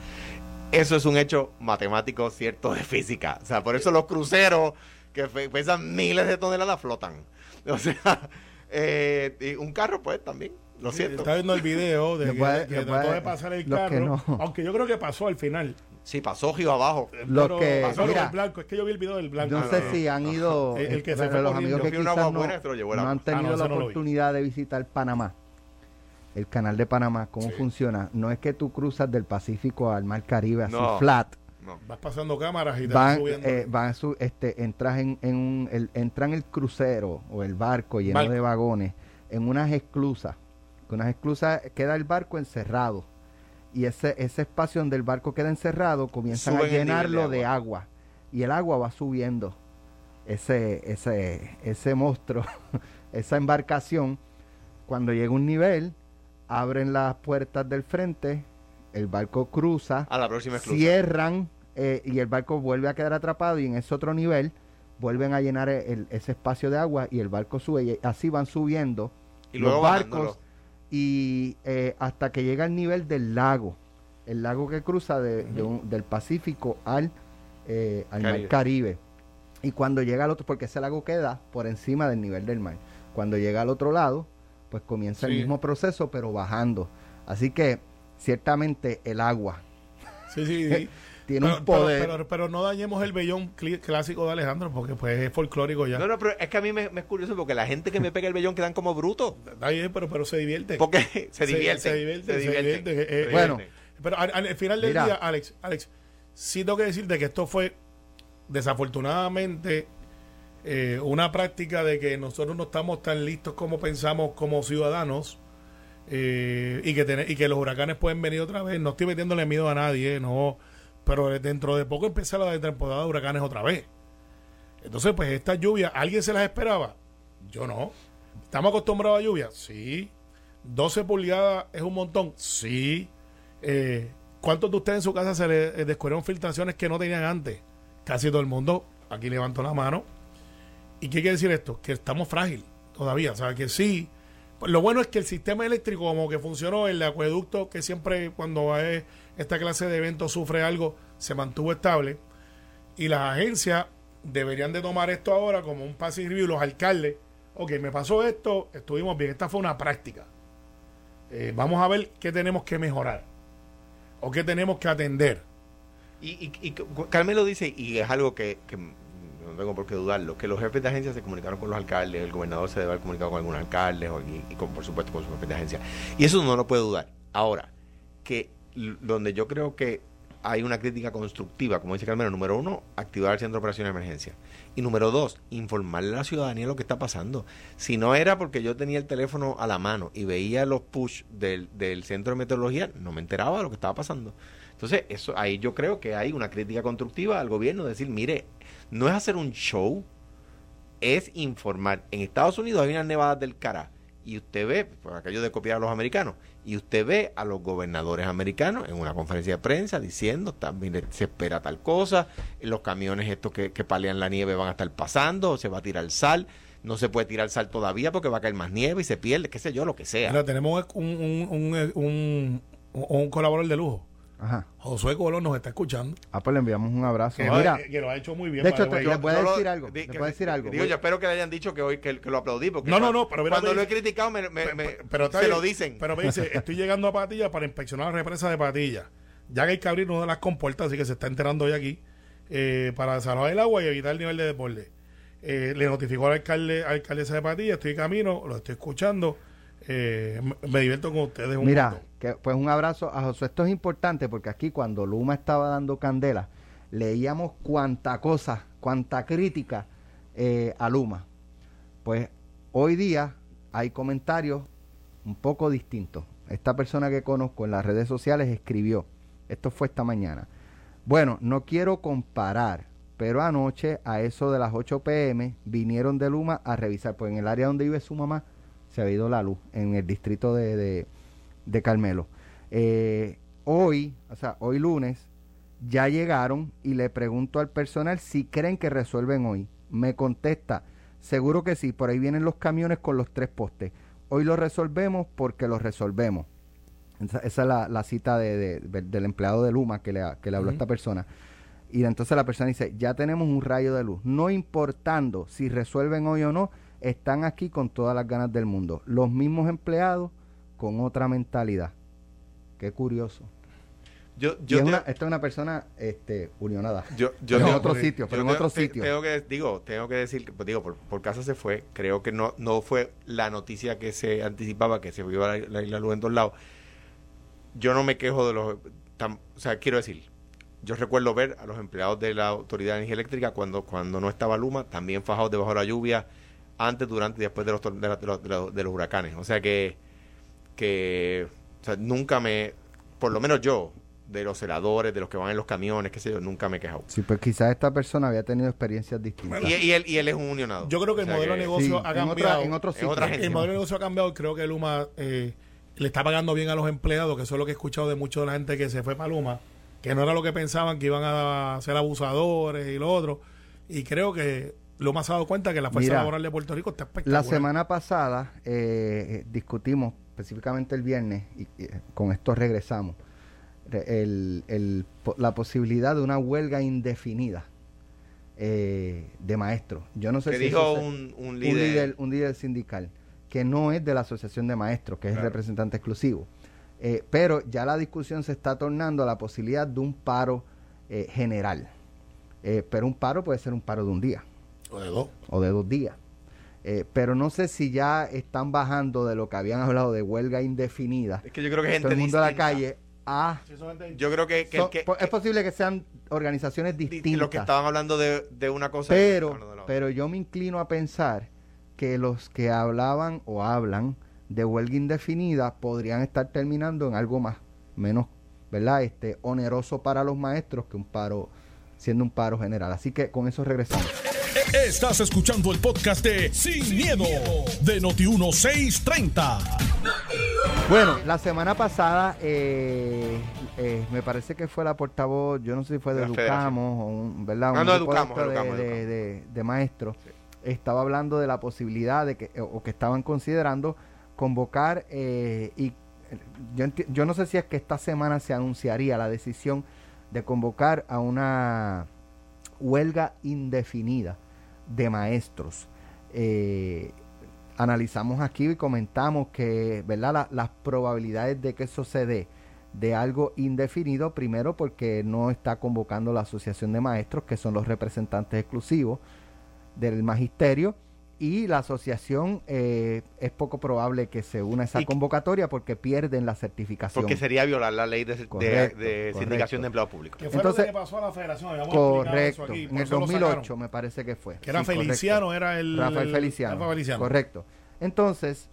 Speaker 2: Eso es un hecho matemático cierto de física. O sea, por eso los cruceros que pesan miles de toneladas flotan. O sea, eh, y un carro pues también, lo siento.
Speaker 3: Está viendo el video de que,
Speaker 4: puede-
Speaker 3: que trató
Speaker 4: puede-
Speaker 3: de pasar el carro.
Speaker 4: no.
Speaker 3: Aunque yo creo que pasó al final.
Speaker 2: Sí, pasó río abajo.
Speaker 4: Los
Speaker 3: Pero
Speaker 4: que-
Speaker 3: pasó lo
Speaker 4: mira,
Speaker 3: del blanco. Es que yo vi el video del blanco.
Speaker 4: No
Speaker 2: Ah,
Speaker 4: sé
Speaker 2: no,
Speaker 4: si han ido,
Speaker 3: El- el que
Speaker 4: eh,
Speaker 3: se
Speaker 4: los amigos que quizás no,
Speaker 2: buena, el
Speaker 4: han tenido
Speaker 3: Ah, no,
Speaker 4: la oportunidad de visitar Panamá, el canal de Panamá, cómo
Speaker 3: Sí.
Speaker 4: funciona. No es que tú cruzas del Pacífico al Mar Caribe así
Speaker 2: No.
Speaker 4: flat.
Speaker 2: No.
Speaker 3: Vas pasando cámaras y te
Speaker 4: Van,
Speaker 3: subiendo.
Speaker 4: eh, van a su- este, entras en, en un, el, entran el crucero o el barco lleno
Speaker 3: Barco.
Speaker 4: de vagones en unas esclusas. Con unas esclusas queda el barco encerrado. Y ese, ese espacio donde el barco queda encerrado comienzan
Speaker 2: Suben
Speaker 4: a
Speaker 2: de
Speaker 4: llenarlo de
Speaker 2: agua.
Speaker 4: Y el agua va subiendo. Ese, ese, ese monstruo, esa embarcación, cuando llega un nivel, abren las puertas del frente, el barco cruza,
Speaker 2: A la próxima
Speaker 4: cierran eh, y el barco vuelve a quedar atrapado y en ese otro nivel vuelven a llenar el- ese espacio de agua y el barco sube y así van subiendo
Speaker 2: Y luego
Speaker 4: los barcos y eh, hasta que llega al nivel del lago el lago que cruza de- de un- del Pacífico al, eh, al
Speaker 2: Caribe.
Speaker 4: mar Caribe. Y cuando llega al otro porque ese lago queda por encima del nivel del mar. Cuando llega al otro lado pues comienza el mismo proceso pero bajando. Así que ciertamente el agua.
Speaker 3: Sí, sí, sí.
Speaker 4: tiene
Speaker 3: pero,
Speaker 4: un poder
Speaker 3: Pero, pero- pero no dañemos el bellón cli- clásico de Alejandro porque pues es folclórico ya.
Speaker 2: No, no, pero es que a mí me, me es curioso porque la gente que me pega el vellón quedan como brutos.
Speaker 3: Está bien, pero, pero se divierte.
Speaker 2: Porque se
Speaker 3: Se-
Speaker 2: divierten.
Speaker 3: se divierten, se divierten, eh, eh,
Speaker 4: Bueno.
Speaker 3: Pero al, al final del
Speaker 4: Mira.
Speaker 3: día, Alex, Alex, sí tengo que decirte que esto fue desafortunadamente eh, una práctica de que nosotros no estamos tan listos como pensamos como ciudadanos eh, y, que tener- y que los huracanes pueden venir otra vez. No estoy metiéndole miedo a nadie, no, pero dentro de poco empezar la temporada de huracanes otra vez. Entonces, pues esta lluvia, ¿alguien se las esperaba? Yo no. ¿Estamos acostumbrados a lluvia? Sí. 12 pulgadas es un montón. Sí. Eh, ¿Cuántos de ustedes en su casa se le eh, descubrieron filtraciones que no tenían antes? Casi todo el mundo. Aquí levantó la mano. ¿Y qué quiere decir esto? Que estamos frágil todavía. O sea, que sí. Lo bueno es que el sistema eléctrico, como que funcionó, el acueducto, que siempre cuando hay esta clase de eventos sufre algo, se mantuvo estable. Y las agencias deberían de tomar esto ahora como un passing review. Los alcaldes, ok, me pasó esto, estuvimos bien. Esta fue una práctica. Eh, vamos a ver qué tenemos que mejorar o qué tenemos que atender.
Speaker 2: Y, y, y dice, y es algo que, no tengo por qué dudarlo, que los jefes de agencia se comunicaron con los alcaldes, el gobernador se debe haber comunicado con algunos alcaldes y, con, por supuesto con sus jefes de agencia. Y eso no lo puede dudar. Ahora, que donde yo creo que hay una crítica constructiva, como dice Carmelo. Número uno, activar el centro de operaciones de emergencia. Y número dos, informarle a la ciudadanía lo que está pasando. Si no era porque yo tenía el teléfono a la mano y veía los push del, del centro de meteorología, no me enteraba de lo que estaba pasando. Entonces, eso ahí yo creo que hay una crítica constructiva al gobierno, decir, mire, no es hacer un show, es informar. En Estados Unidos hay unas nevadas del cara y usted ve, por aquello de copiar a los americanos, y usted ve a los gobernadores americanos en una conferencia de prensa diciendo, también se espera tal cosa, los camiones estos que, que palean la nieve van a estar pasando, se va a tirar sal, no se puede tirar sal todavía porque va a caer más nieve y se pierde, qué sé yo, lo que sea.
Speaker 3: Tenemos un, un, un, un colaborador de lujo.
Speaker 4: Ajá.
Speaker 3: Josué Colón nos está escuchando.
Speaker 4: Ah, pues le enviamos un abrazo.
Speaker 3: Que,
Speaker 4: Mira,
Speaker 3: que lo ha hecho muy bien.
Speaker 4: de hecho, te- le a
Speaker 2: Yo lo-
Speaker 4: decir algo.
Speaker 2: di-
Speaker 4: Le a decir algo.
Speaker 2: Digo, yo espero que le hayan dicho que hoy que, que lo aplaudí. Porque
Speaker 3: No, no, no, pero
Speaker 2: cuando lo he criticado me, me- me-
Speaker 3: pe- pero
Speaker 2: se
Speaker 3: bien,
Speaker 2: lo dicen.
Speaker 3: Pero me dice, estoy llegando a Patilla para inspeccionar la represa de Patilla. Ya que hay que abrir una de las compuertas, así que se está enterando hoy aquí, eh, para desalojar el agua y evitar el nivel de desborde. Eh, le notificó al alcalde, al alcaldesa de Patilla, estoy camino, lo estoy escuchando. eh, me, me divierto con ustedes un
Speaker 4: Mira,
Speaker 3: montón.
Speaker 4: Pues un abrazo a Josué. Esto es importante porque aquí cuando Luma estaba dando candela, leíamos cuánta cosa, cuánta crítica eh, a Luma. Pues hoy día hay comentarios un poco distintos. Esta persona que conozco en las redes sociales escribió, esto fue esta mañana. Bueno, no quiero comparar, pero anoche a eso de las 8 pm vinieron de Luma a revisar, pues en el área donde vive su mamá se ha ido la luz, en el distrito de, de Carmelo. Eh, hoy, o sea, hoy lunes, ya llegaron y le pregunto al personal si creen que resuelven hoy. Me contesta, seguro que sí, por ahí vienen los camiones con los tres postes. Hoy lo resolvemos porque lo resolvemos. Esa, esa es la, la cita de, de- de- del empleado de Luma que le, que le habló a esta persona. Y entonces la persona dice, ya tenemos un rayo de luz. No importando si resuelven hoy o no, están aquí con todas las ganas del mundo. Los mismos empleados con otra mentalidad. Qué curioso.
Speaker 2: Yo,
Speaker 4: Y
Speaker 2: yo,
Speaker 4: es
Speaker 2: te-
Speaker 4: una- esta es una persona este, unionada.
Speaker 2: yo, yo
Speaker 4: en
Speaker 2: tengo-
Speaker 4: otro
Speaker 3: yo
Speaker 4: sitio, pero en otro
Speaker 2: te-
Speaker 4: sitio.
Speaker 2: Tengo que, digo, tengo que decir, que, pues, digo, por, por casa se fue. Creo que no, no fue la noticia que se anticipaba, que se iba a la, la isla luz en todos lados. Yo no me quejo de los. tam- o sea, quiero decir, yo recuerdo ver a los empleados de la Autoridad de Energía Eléctrica cuando, cuando no estaba Luma, también fajados debajo de la lluvia, antes, durante y después de los, tor- de, la- de los, de los- de los huracanes. O sea que, que o sea, nunca me, por lo menos yo, de los celadores, de los que van en los camiones, qué sé yo, nunca me he quejado.
Speaker 4: Sí, pues quizás esta persona había tenido experiencias distintas.
Speaker 2: Y, y él, y él es un unionado.
Speaker 3: Yo creo que el
Speaker 2: O sea
Speaker 3: modelo de negocio
Speaker 4: Sí,
Speaker 3: ha
Speaker 4: en,
Speaker 3: cambiado.
Speaker 4: otra, en otro
Speaker 2: En otra
Speaker 3: el modelo de negocio ha cambiado y creo que Luma eh, le está pagando bien a los empleados, que eso es lo que he escuchado de mucha de la gente que se fue para Luma, que no era lo que pensaban, que iban a ser abusadores y lo otro. Y creo que Luma se ha dado cuenta que la fuerza
Speaker 4: Mira,
Speaker 3: laboral de Puerto Rico está espectacular.
Speaker 4: La semana pasada eh, discutimos, específicamente el viernes, y, y, eh, con esto regresamos, el- el la posibilidad de una huelga indefinida eh, de maestros. Yo no sé
Speaker 2: que
Speaker 4: si
Speaker 2: dijo un, líder.
Speaker 4: un líder sindical, que no es de la Asociación de Maestros, que es el representante exclusivo. Eh, pero ya la discusión se está tornando a la posibilidad de un paro eh, general. Eh, pero un paro puede ser un paro de un día
Speaker 3: O de dos.
Speaker 4: o de dos días. Eh, pero no sé si ya están bajando de lo que habían hablado de huelga indefinida.
Speaker 2: Es que yo creo que gente
Speaker 4: Todo el mundo a la calle a...
Speaker 2: Yo creo que,
Speaker 4: es posible que sean organizaciones
Speaker 2: di-
Speaker 4: distintas.
Speaker 2: los que estaban hablando de, de una cosa.
Speaker 4: pero,
Speaker 2: de la otra.
Speaker 4: pero yo me inclino a pensar que los que hablaban o hablan de huelga indefinida podrían estar terminando en algo más, menos, ¿verdad? Este, oneroso para los maestros que un paro, siendo un paro general. Así que con eso regresamos.
Speaker 1: Estás escuchando el podcast de Sin, miedo, de Noti1630.
Speaker 4: Bueno, la semana pasada eh, eh, me parece que fue la portavoz, yo no sé si fue de,
Speaker 2: De la
Speaker 4: Educamos o un, ¿verdad? Un
Speaker 2: no,
Speaker 4: de
Speaker 2: Educamos,
Speaker 4: de,
Speaker 2: Educamos,
Speaker 4: de-
Speaker 2: Educamos.
Speaker 4: de- de maestros. Estaba hablando de la posibilidad de que, o que estaban considerando convocar eh, y eh, yo, yo no sé si es que esta semana se anunciaría la decisión de convocar a una huelga indefinida de maestros. Eh, analizamos aquí y comentamos que, ¿verdad? La- las probabilidades de que eso se dé de algo indefinido, primero porque no está convocando la Asociación de Maestros, que son los representantes exclusivos del magisterio, y la asociación eh, es poco probable que se una a esa
Speaker 2: Y-
Speaker 4: convocatoria porque pierden la certificación.
Speaker 2: Porque sería violar la ley de, de-
Speaker 4: Correcto,
Speaker 2: de
Speaker 4: correcto.
Speaker 2: sindicación de empleados públicos.
Speaker 3: Que fue
Speaker 4: Entonces-
Speaker 3: lo que le pasó a la federación. Habíamos eso
Speaker 4: Correcto,
Speaker 3: aquí,
Speaker 4: en el
Speaker 3: eso lo
Speaker 4: 2008
Speaker 3: sacaron.
Speaker 4: me parece que fue.
Speaker 3: Que era
Speaker 4: Sí, correcto.
Speaker 3: Feliciano, era el.
Speaker 4: Rafael
Speaker 3: el-
Speaker 4: Feliciano.
Speaker 3: Rafael Feliciano.
Speaker 4: Correcto. Entonces,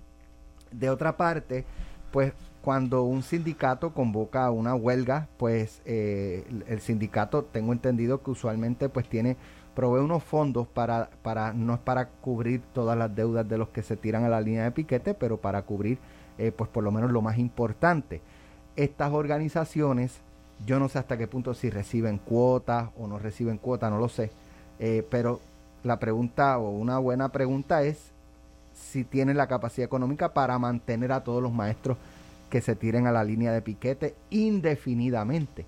Speaker 4: de otra parte, pues cuando un sindicato convoca una huelga, pues eh, el sindicato, tengo entendido que usualmente pues tiene, provee unos fondos para, para, no es para cubrir todas las deudas de los que se tiran a la línea de piquete, pero para cubrir eh, pues por lo menos lo más importante. Estas organizaciones, yo no sé hasta qué punto si reciben cuotas o no reciben cuotas, no lo sé, eh, pero la pregunta o una buena pregunta es si tienen la capacidad económica para mantener a todos los maestros que se tiren a la línea de piquete indefinidamente.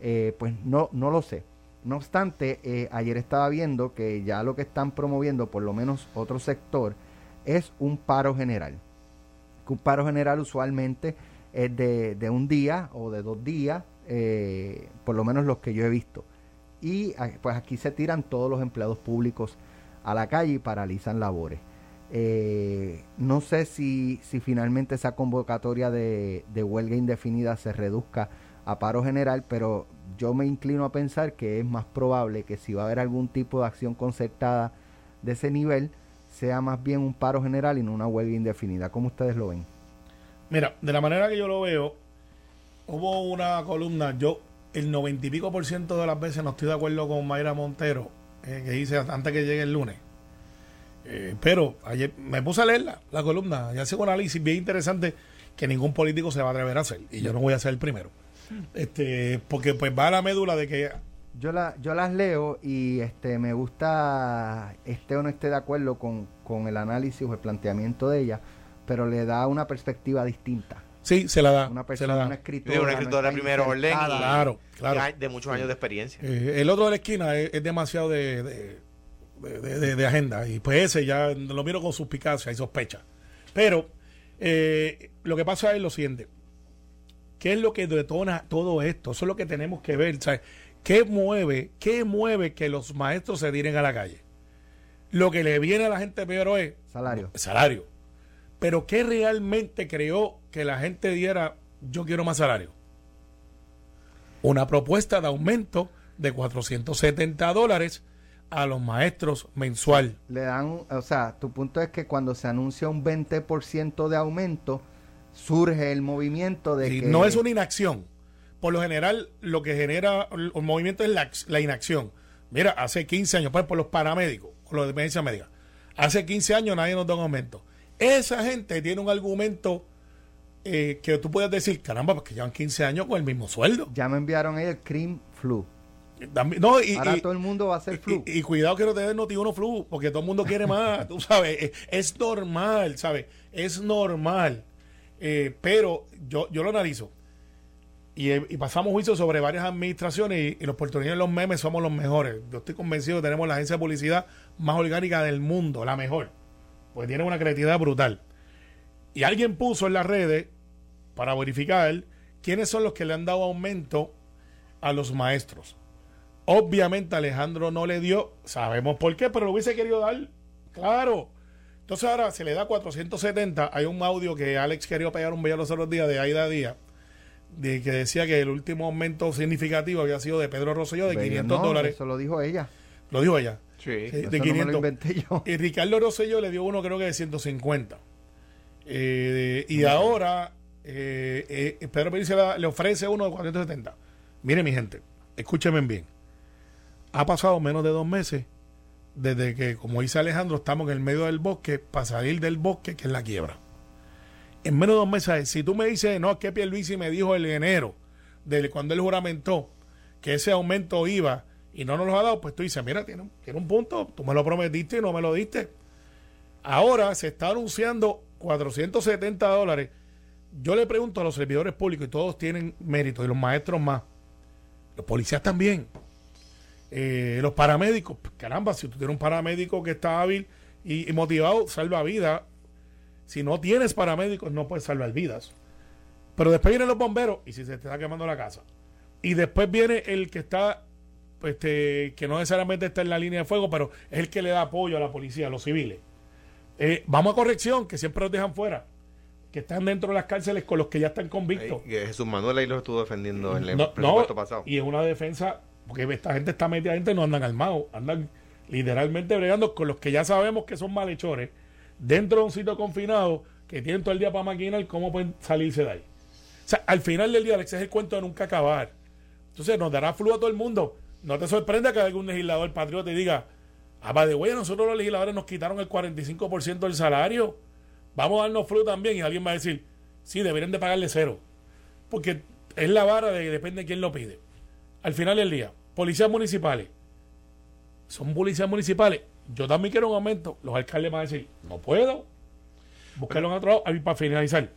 Speaker 4: Eh, pues no, no lo sé. No obstante, eh, ayer estaba viendo que ya lo que están promoviendo, por lo menos otro sector, es un paro general. Un paro general usualmente es de, un día o de dos días, eh, por lo menos los que yo he visto. Y ah, pues aquí se tiran todos los empleados públicos a la calle y paralizan labores. Eh, no sé si, si finalmente esa convocatoria de, de huelga indefinida se reduzca a paro general, pero yo me inclino a pensar que es más probable que si va a haber algún tipo de acción concertada de ese nivel, sea más bien un paro general y no una huelga indefinida. ¿Cómo ustedes lo ven?
Speaker 3: Mira, de la manera que yo lo veo, hubo una columna, yo el noventa y pico por ciento de las veces no estoy de acuerdo con Mayra Montero, eh, que dice antes que llegue el lunes. Eh, pero ayer me puse a leerla, la columna, y hace un análisis bien interesante que ningún político se va a atrever a hacer, y yo no voy a ser el primero. Este, porque pues va a la médula de que
Speaker 4: Yo, la, yo las leo y este me gusta, esté o no esté de acuerdo con, con el análisis o el planteamiento de ella, pero le da una perspectiva distinta.
Speaker 3: sí, se la da,
Speaker 4: Una
Speaker 3: se
Speaker 4: persona, una
Speaker 3: da.
Speaker 4: escritora,
Speaker 2: De una escritora de
Speaker 4: está
Speaker 2: primer orden.
Speaker 3: Claro, claro.
Speaker 2: De muchos años de experiencia.
Speaker 3: Eh, el otro de la esquina es, es demasiado de, de, de- de- de agenda y pues ese ya lo miro con suspicacia y sospecha. Pero eh, lo que pasa es lo siguiente. ¿Qué es lo que detona todo esto? Eso es lo que tenemos que ver. ¿sabes? ¿Qué mueve, qué mueve que los maestros se tiren a la calle? Lo que le viene a la gente peor es
Speaker 4: Salario.
Speaker 3: salario. Pero ¿qué realmente creó que la gente diera yo quiero más salario? Una propuesta de aumento de 470 dólares a los maestros mensual.
Speaker 4: Le dan, o sea, tu punto es que cuando se anuncia un 20% de aumento, surge el movimiento de
Speaker 3: Sí,
Speaker 4: que...
Speaker 3: no es una inacción. Por lo general, lo que genera el el movimiento es la, la inacción. Mira, hace 15 años, por ejemplo, los paramédicos, o los de dependencia médica, hace 15 años nadie nos da un aumento. Esa gente tiene un argumento eh, que tú puedes decir, caramba, porque llevan 15 años con el mismo sueldo.
Speaker 4: Ya me enviaron ahí el cream flu.
Speaker 3: No, y,
Speaker 4: Ahora
Speaker 3: y-
Speaker 4: todo el mundo va a hacer flu.
Speaker 3: y- y cuidado que no te den uno flu, porque todo el mundo quiere más, tú sabes, es, es normal, ¿sabes? Es normal. Eh, pero yo, yo lo analizo. Y, eh, y pasamos juicio sobre varias administraciones y, y los puertorriqueños los memes somos los mejores. Yo estoy convencido que tenemos la agencia de publicidad más orgánica del mundo, la mejor. Porque tiene una creatividad brutal. Y alguien puso en las redes para verificar quiénes son los que le han dado aumento a los maestros. Obviamente Alejandro no le dio, sabemos por qué, pero lo hubiese querido dar, claro. Entonces ahora se le da 470. Hay un audio que Alex quería pegar un video los otros días de Aida Díaz, de que decía que el último aumento significativo había sido de Pedro Rosselló de
Speaker 4: Pero
Speaker 3: 500
Speaker 4: no,
Speaker 3: dólares.
Speaker 4: Eso lo dijo ella.
Speaker 3: Lo dijo ella.
Speaker 2: Sí.
Speaker 3: Sí,
Speaker 4: Eso
Speaker 3: de
Speaker 4: no me lo
Speaker 3: 500.
Speaker 4: inventé yo.
Speaker 3: Y Ricardo Rosselló le dio uno, creo que de 150. Eh, y ahora eh, eh, Pedro Pérez le, le ofrece uno de 470. Mire, mi gente, escúchenme bien. Ha pasado menos de dos meses desde que, como dice Alejandro, estamos en el medio del bosque para salir del bosque, que es la quiebra. En menos de dos meses, si tú me dices, no, es que Pierluisi me dijo el enero, de cuando él juramentó que ese aumento iba y no nos lo ha dado, pues tú dices, mira, tiene, tiene un punto, tú me lo prometiste y no me lo diste. Ahora se está anunciando 470 dólares. Yo le pregunto a los servidores públicos y todos tienen mérito, y los maestros más, los policías también, Eh, los paramédicos, pues, caramba, si tú tienes un paramédico que está hábil y, y motivado, salva vidas. Si no tienes paramédicos, no puedes salvar vidas. Pero después vienen los bomberos y si se te está quemando la casa. Y después viene el que está, este, que no necesariamente está en la línea de fuego, pero es el que le da apoyo a la policía, a los civiles. Eh, vamos a corrección, que siempre los dejan fuera. Que están dentro de las cárceles con los que ya están convictos.
Speaker 2: Jesús Manuel ahí lo estuvo defendiendo en el
Speaker 3: No,
Speaker 2: presupuesto
Speaker 3: no,
Speaker 2: pasado.
Speaker 3: Y es una defensa, porque esta gente está metida gente no andan armados, andan literalmente bregando con los que ya sabemos que son malhechores, dentro de un sitio confinado, que tienen todo el día para maquinar cómo pueden salirse de ahí. O sea, al final del día, Alex, es el cuento de nunca acabar. Entonces nos dará flujo a todo el mundo. No te sorprenda que algún legislador patriota te diga, ah, the way, nosotros los legisladores nos quitaron el 45% del salario. Vamos a darnos flujo también. Y alguien va a decir, sí, deberían de pagarle cero. Porque es la vara de depende de quién lo pide. Al final del día, policías municipales. Son policías municipales. Yo también quiero un aumento. Los alcaldes van a decir, no puedo. Búsquelo en otro lado. A mí, para finalizar.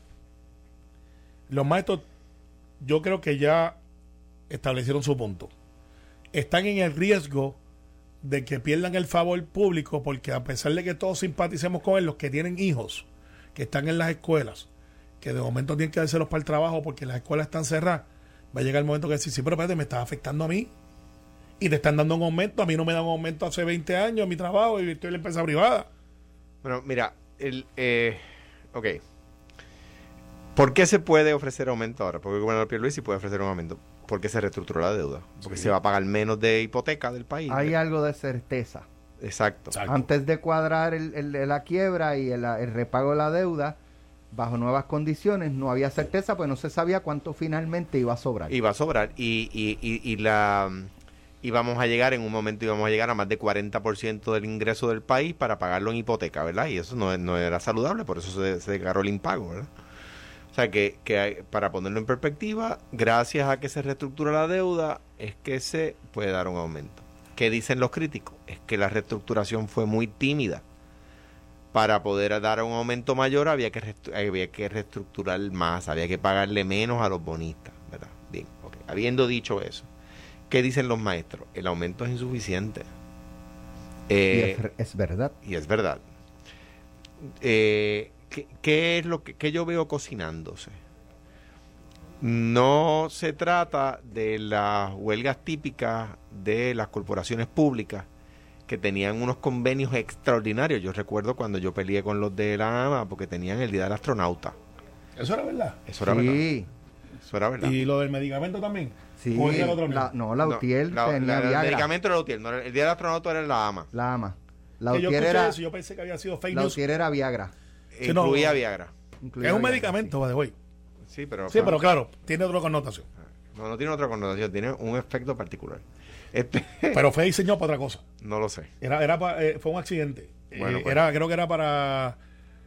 Speaker 3: Los maestros, yo creo que ya establecieron su punto. Están en el riesgo de que pierdan el favor público porque a pesar de que todos simpaticemos con él, los que tienen hijos, que están en las escuelas, que de momento tienen que dárselos para el trabajo porque las escuelas están cerradas, va a llegar el momento que decir, sí, pero espérate, me está afectando a mí. Y te están dando un aumento, a mí no me dan un aumento hace 20 años en mi trabajo y estoy en la empresa privada.
Speaker 2: Bueno, mira, el, eh, ok. ¿Por qué se puede ofrecer aumento ahora? Porque el gobernador Pierluisi puede ofrecer un aumento. Porque se reestructuró la deuda. Porque se va a pagar menos de hipoteca del país.
Speaker 4: Hay algo de certeza.
Speaker 2: Exacto.
Speaker 3: Exacto.
Speaker 4: Antes de cuadrar el, el- la quiebra y el, el repago de la deuda, bajo nuevas condiciones, no había certeza, pues no se sabía cuánto finalmente iba a sobrar.
Speaker 2: Va a sobrar. Y, y, y, y la y vamos a llegar en un momento íbamos a llegar a más de 40% del ingreso del país para pagarlo en hipoteca, ¿verdad? Y eso no, no era saludable, por eso se, declaró el impago, ¿verdad? O sea que, que para ponerlo en perspectiva, gracias a que se reestructura la deuda, es que se puede dar un aumento. ¿Qué dicen los críticos? Es que la reestructuración fue muy tímida. Para poder dar un aumento mayor había que, había que reestructurar más, había que pagarle menos a los bonistas, ¿verdad? Bien. Habiendo dicho eso, ¿qué dicen los maestros? El aumento es insuficiente.
Speaker 4: y
Speaker 2: Eh,
Speaker 4: es, es verdad.
Speaker 2: y es verdad. Eh, ¿qué, qué es lo que, que yo veo cocinándose? No se trata de las huelgas típicas de las corporaciones públicas que tenían unos convenios extraordinarios. Yo recuerdo cuando yo peleé con los de la AMA porque tenían el Día del Astronauta.
Speaker 3: Eso era verdad.
Speaker 2: Eso era verdad.
Speaker 4: Sí,
Speaker 2: Eso era verdad.
Speaker 3: Y lo del medicamento también.
Speaker 4: sí.
Speaker 3: ¿O ese era otro
Speaker 4: La-
Speaker 3: mismo?
Speaker 4: no,
Speaker 2: la-
Speaker 4: tenía
Speaker 2: la- el medicamento era Lautier, no el Día del Astronauta era la AMA.
Speaker 4: La ama.
Speaker 3: Yo
Speaker 4: Lautier
Speaker 3: escuché
Speaker 4: era,
Speaker 3: eso yo pensé que había sido fake news.
Speaker 4: Lautier era Viagra.
Speaker 3: Sí, no,
Speaker 2: Incluía
Speaker 3: no.
Speaker 2: Viagra.
Speaker 4: incluía
Speaker 3: Es un
Speaker 4: Viagra,
Speaker 3: medicamento, by the way.
Speaker 2: Sí, pero,
Speaker 3: Sí, pero claro, tiene otra connotación.
Speaker 2: no, no tiene otra connotación, tiene un efecto particular. Este,
Speaker 3: Pero fue diseñado para otra cosa.
Speaker 2: no lo sé.
Speaker 3: Era, era pa- eh, fue un accidente.
Speaker 2: Bueno,
Speaker 3: Eh,
Speaker 2: pues.
Speaker 3: era, creo que era para,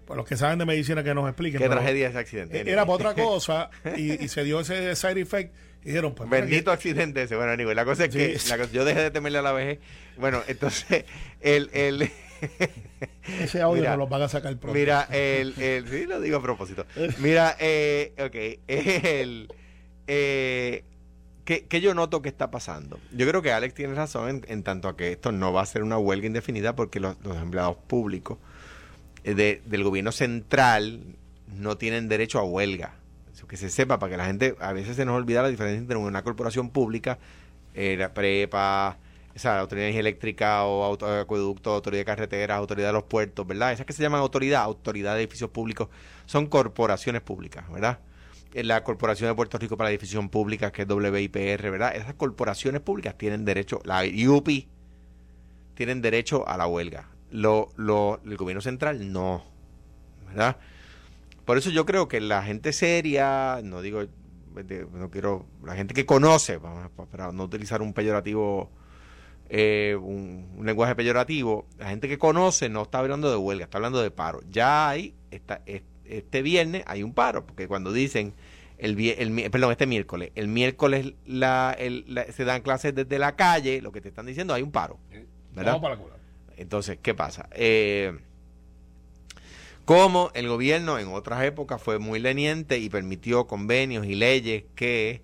Speaker 3: para los que saben de medicina que nos expliquen.
Speaker 2: Qué tragedia ese accidente.
Speaker 3: eh, Era para otra cosa y, y se dio ese side effect y dijeron, pues
Speaker 2: Bendito accidente ese. Bueno, anyway, la cosa es que
Speaker 3: Sí.
Speaker 2: la cosa- yo dejé de temerle a la vejez. Bueno, entonces, el, el,
Speaker 3: ese audio
Speaker 2: mira,
Speaker 3: nos lo van a sacar pronto.
Speaker 2: mira, el, el, sí, lo digo a propósito. Mira, eh, ok, el, eh, ¿qué, yo noto que está pasando? Yo creo que Alex tiene razón en, en tanto a que esto no va a ser una huelga indefinida porque los, empleados públicos eh, de- del gobierno central no tienen derecho a huelga. Eso que se sepa, para que la gente, a veces se nos olvida la diferencia entre una corporación pública, eh, la prepa, esa la autoridad eléctrica o auto, acueducto, autoridad de carreteras, autoridad de los puertos, ¿verdad? Esas que se llaman autoridad, autoridad de edificios públicos, son corporaciones públicas, ¿verdad? Eh, La Corporación de Puerto Rico para la Edificación Pública, que es WIPR, ¿verdad? Esas corporaciones públicas tienen derecho, la UP tienen derecho a la huelga. Lo, lo, el gobierno central no, ¿verdad? Por eso yo creo que la gente seria, no digo, no quiero, la gente que conoce, para no utilizar un peyorativo, eh, un, lenguaje peyorativo, la gente que conoce no está hablando de huelga, está hablando de paro. Ya hay, está, es- este viernes hay un paro, porque cuando dicen, el, el perdón, este miércoles, el miércoles la, el- la- se dan clases desde la calle, lo que te están diciendo, hay un paro, ¿verdad?
Speaker 3: Para la cola.
Speaker 2: Entonces, ¿qué pasa? Eh, como el gobierno en otras épocas fue muy leniente y permitió convenios y leyes que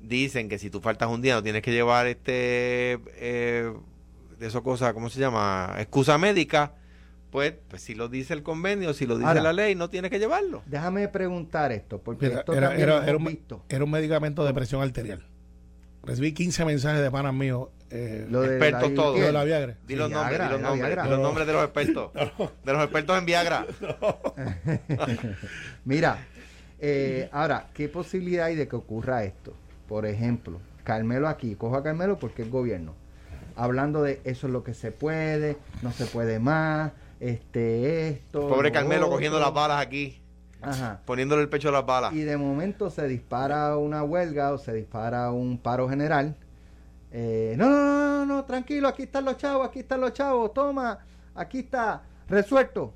Speaker 2: dicen que si tú faltas un día no tienes que llevar este eh, de esas cosas, ¿cómo se llama? Excusa médica, pues, pues si lo dice el convenio, si lo dice
Speaker 4: Ahora,
Speaker 2: la ley, no tienes que llevarlo.
Speaker 4: Déjame preguntar esto, porque
Speaker 3: Mira,
Speaker 4: esto
Speaker 3: era, era- era
Speaker 4: hemos
Speaker 3: un,
Speaker 4: visto.
Speaker 3: era un medicamento de presión arterial. Recibí 15 mensajes de panas míos Eh,
Speaker 4: Lo de
Speaker 2: Expertos todos.
Speaker 3: lo de la Viagra.
Speaker 2: Di los
Speaker 4: Viagra,
Speaker 2: nombres, di los
Speaker 4: era
Speaker 2: nombres,
Speaker 4: Viagra.
Speaker 2: di los nombres de los expertos. De los expertos en Viagra.
Speaker 4: Mira, eh, ahora, ¿qué posibilidad hay de que ocurra esto? Por ejemplo, Carmelo aquí, cojo a Carmelo porque es gobierno, hablando de eso es lo que se puede, no se puede más, este, esto.
Speaker 2: Pobre
Speaker 4: lo
Speaker 2: Carmelo
Speaker 4: otro.
Speaker 2: cogiendo las balas aquí,
Speaker 4: Ajá.
Speaker 2: poniéndole el pecho a las balas.
Speaker 4: Y de momento se dispara una huelga o se dispara un paro general. Eh, no, no, no, no, tranquilo, aquí están los chavos, aquí están los chavos, toma, aquí está, resuelto.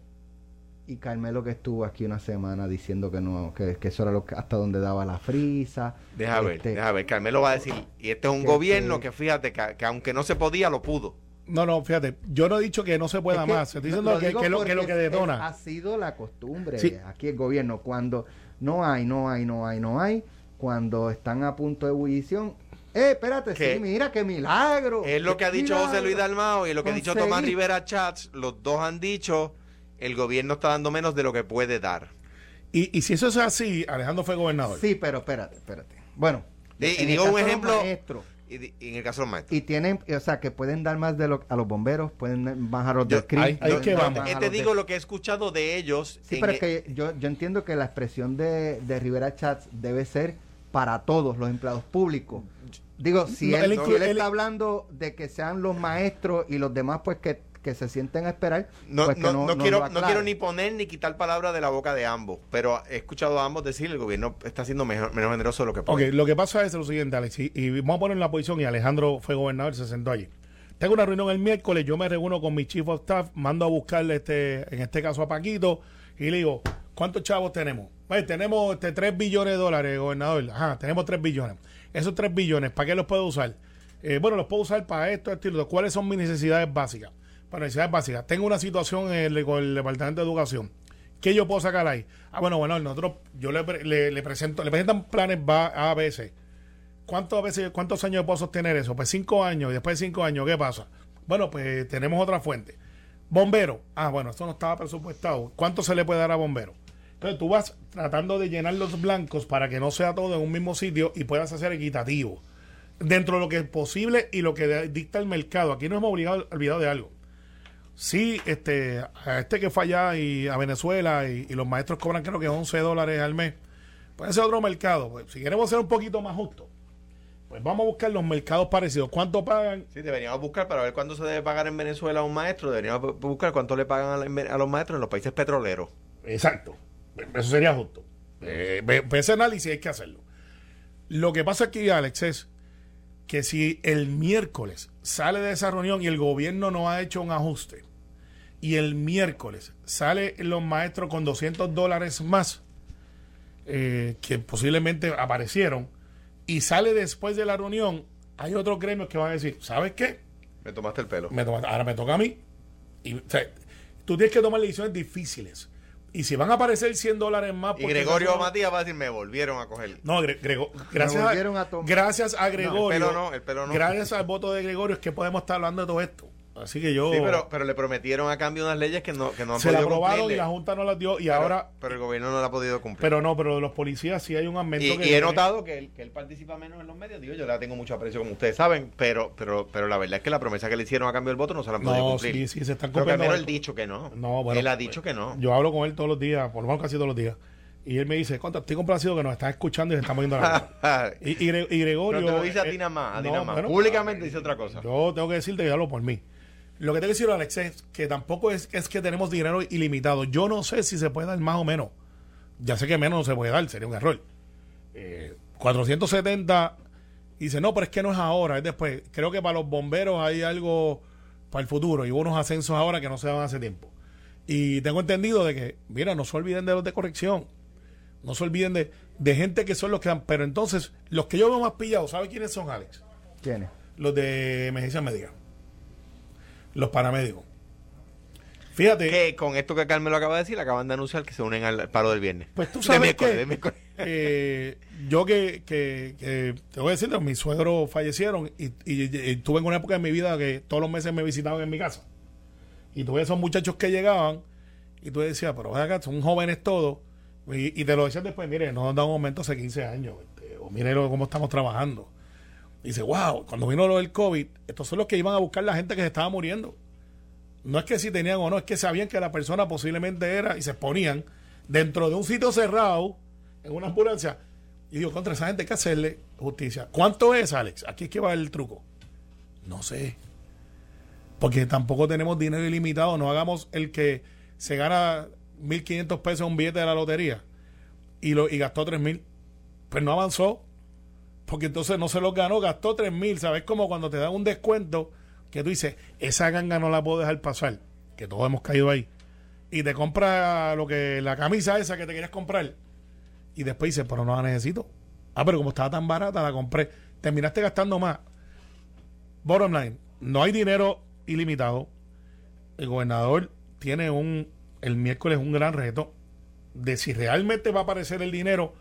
Speaker 4: Y Carmelo que estuvo aquí una semana diciendo que no, que, que eso era lo que, hasta donde daba la frisa.
Speaker 2: Deja ver,
Speaker 4: Este,
Speaker 2: deja ver. Carmelo va a decir, y este es un
Speaker 4: que-
Speaker 2: gobierno
Speaker 4: que-
Speaker 2: que fíjate que aunque no se podía, lo pudo.
Speaker 3: No, no, fíjate, yo no he dicho que no se pueda
Speaker 4: es que
Speaker 3: más. Estoy diciendo
Speaker 4: lo
Speaker 3: que, que lo, que lo que detona.
Speaker 4: Ha sido la costumbre
Speaker 3: Sí.
Speaker 4: aquí el gobierno. Cuando no hay, no hay, no hay, no hay. Cuando están a punto de ebullición. Eh, espérate, sí, mira qué milagro.
Speaker 2: Es lo que ha dicho José. Luis Dalmao y lo que ha dicho Tomás. Rivera Chats. Los dos han dicho, el gobierno está dando menos de lo que puede dar.
Speaker 3: Y, y si eso es así, Alejandro fue gobernador.
Speaker 4: Sí, pero espérate, espérate. Bueno.
Speaker 2: Y- y digo un ejemplo- Y, en el caso de los maestros.
Speaker 4: y tienen, o sea, que pueden dar más de lo, a los bomberos, pueden bajar los
Speaker 3: que.
Speaker 2: Eh,
Speaker 4: los
Speaker 2: te
Speaker 4: de-
Speaker 2: digo lo que he escuchado de ellos.
Speaker 4: Sí,
Speaker 2: en
Speaker 4: pero
Speaker 2: e-
Speaker 4: es que yo, yo entiendo que la expresión de, de Rivera Chats debe ser para todos los empleados públicos. Digo, si
Speaker 3: No,
Speaker 4: él,
Speaker 3: él
Speaker 4: él- está hablando de que sean los maestros y los demás, pues que, que se sienten a esperar,
Speaker 2: No,
Speaker 4: pues
Speaker 2: no,
Speaker 4: no,
Speaker 2: no
Speaker 4: no
Speaker 2: quiero, no ni poner ni quitar palabras de la boca de ambos, pero he escuchado a ambos decir el gobierno está siendo mejor- menos generoso de lo que
Speaker 3: Ok,
Speaker 2: puede.
Speaker 3: lo que pasa es lo siguiente, Alex, y, y vamos a poner en la posición, y Alejandro fue gobernador y se sentó allí. Tengo una reunión el miércoles, yo me reúno con mi chief of staff, mando a buscarle, este, en este caso a Paquito, y le digo, ¿cuántos chavos tenemos? Pues tenemos este, 3 billones de dólares, gobernador. Ajá, tenemos 3 billones. Esos 3 billones, ¿para qué los puedo usar? Eh, bueno, los puedo usar para esto, esto y lo otro. ¿Cuáles son mis necesidades básicas? Para necesidades básicas. Tengo una situación en el- con el Departamento de Educación. ¿Qué yo puedo sacar ahí? Ah, bueno, bueno, nosotros, yo le, pre- le, le presento, le presentan planes A, C. ¿Cuántos, veces, ¿Cuántos años puedo sostener eso? Pues cinco años. Y después de cinco años, ¿qué pasa? Bueno, pues tenemos otra fuente. Bombero. Ah, bueno, esto no estaba presupuestado. ¿Cuánto se le puede dar a bombero? Entonces tú vas tratando de llenar los blancos para que no sea todo en un mismo sitio y puedas hacer equitativo. Dentro de lo que es posible y lo que dicta el mercado. Aquí no hemos obligado, olvidado de algo. Sí, este, a este que fue allá y a Venezuela y, y los maestros cobran creo que 11 dólares al mes. Puede ser otro mercado. Pues, si queremos ser un poquito más justos, pues vamos a buscar los mercados parecidos. ¿Cuánto pagan?
Speaker 2: Sí, deberíamos buscar para ver cuándo se debe pagar en Venezuela a un maestro, deberíamos bu- buscar cuánto le pagan a, la- a los maestros en los países petroleros.
Speaker 3: Exacto. Eso sería justo. Eh, ese análisis hay que hacerlo. Lo que pasa aquí, Alex, es que si el miércoles sale de esa reunión y el gobierno no ha hecho un ajuste, y el miércoles sale los maestros con 200 dólares más, eh, que posiblemente aparecieron, y sale después de la reunión, hay otros gremios que van a decir, ¿sabes qué?
Speaker 2: Me tomaste el pelo.
Speaker 3: me ahora me toca a mí. Y, o sea, tú tienes que tomar decisiones difíciles. Y si van a aparecer 100 dólares más...
Speaker 2: Y
Speaker 3: porque
Speaker 2: Gregorio
Speaker 3: no-
Speaker 2: Matías va a decir, me volvieron a coger.
Speaker 3: No, Gre- Grego- gracias,
Speaker 4: volvieron
Speaker 3: a,
Speaker 4: a tomar.
Speaker 3: gracias a Gregorio.
Speaker 2: el pelo no, el pelo no.
Speaker 3: Gracias al voto de Gregorio es que podemos estar hablando de todo esto. Así que yo...
Speaker 2: Sí, pero, pero le prometieron a cambio unas leyes que no, que no han
Speaker 3: se la
Speaker 2: podido
Speaker 3: aprobaron y
Speaker 2: cumplirle.
Speaker 3: la Junta no las dio. Y
Speaker 2: Pero-
Speaker 3: ahora...
Speaker 2: Pero el gobierno no la ha podido cumplir.
Speaker 3: Pero no, pero de los policías sí hay un aumento
Speaker 2: y,
Speaker 3: que...
Speaker 2: y he notado que él, que él participa menos en los medios. Digo, yo la tengo mucho aprecio, como ustedes saben, pero, pero, pero la verdad es que la promesa que le hicieron a cambio del voto no se la han podido
Speaker 3: No,
Speaker 2: cumplir.
Speaker 3: sí, sí, se están
Speaker 2: Pero
Speaker 3: copiando
Speaker 2: Carmelo él dicho que no.
Speaker 3: No, bueno,
Speaker 2: él ha dicho que no.
Speaker 3: Yo hablo con él todos los días, por lo menos casi todos los días. Y él me dice, contra, estoy complacido que nos están escuchando y se están poniendo la cara. Y, y, y Gregorio...
Speaker 2: Pero te lo dice a
Speaker 3: eh,
Speaker 2: ti nada más, a ti nada más. Públicamente dice otra cosa.
Speaker 3: Yo tengo que decirte que hablo por mí. Lo que tengo que decir, Alex, es que tampoco es, es que tenemos dinero ilimitado. Yo no sé si se puede dar más o menos. Ya sé que menos no se puede dar, sería un error. Eh, 470, y dice, no, pero es que no es ahora, es después. Creo que para los bomberos hay algo para el futuro y hubo unos ascensos ahora que no se dan hace tiempo. Y tengo entendido de que, mira, no se olviden de los de corrección. No se olviden de, de gente que son los que dan. Pero entonces, los que yo veo más pillados, ¿sabe quiénes son, Alex?
Speaker 4: ¿Quiénes?
Speaker 3: los de emergencia médica, los paramédicos. Fíjate,
Speaker 2: Que con esto que Carmelo acaba de decir, acaban de anunciar que se unen al paro del viernes.
Speaker 3: pues tú
Speaker 2: De
Speaker 3: sabes
Speaker 2: miércoles,
Speaker 3: que
Speaker 2: de miércoles.
Speaker 3: eh, yo que, que, que te voy a decir, mis suegros fallecieron y, y- y tuve en una época de mi vida que todos los meses me visitaban en mi casa. Y tuve esos muchachos que llegaban y tú decías, pero acá, son jóvenes todos. Y, y te lo decían después, mire, nos han dado un aumento hace 15 años. este, o mire lo- cómo estamos trabajando. Dice, wow, cuando vino lo del COVID, estos son los que iban a buscar la gente que se estaba muriendo. No es que si tenían o no, es que sabían que la persona posiblemente era y se ponían dentro de un sitio cerrado, en una ambulancia. Y digo, contra esa gente hay que hacerle justicia. ¿Cuánto es, Alex? Aquí es que va el truco. No sé. Porque tampoco tenemos dinero ilimitado. No hagamos el que se gana 1.500 pesos un billete de la lotería y, lo, y gastó 3.000. Pues no avanzó. Porque entonces no se lo ganó, gastó 3.000. ¿Sabes? Como cuando te dan un descuento que tú dices, esa ganga no la puedo dejar pasar. Que todos hemos caído ahí. Y te compra lo que la camisa esa que te querías comprar. Y después dices, pero no la necesito. Ah, pero como estaba tan barata, la compré. Terminaste gastando más. Bottom line, no hay dinero ilimitado. El gobernador tiene un, el miércoles un gran reto de si realmente va a aparecer el dinero,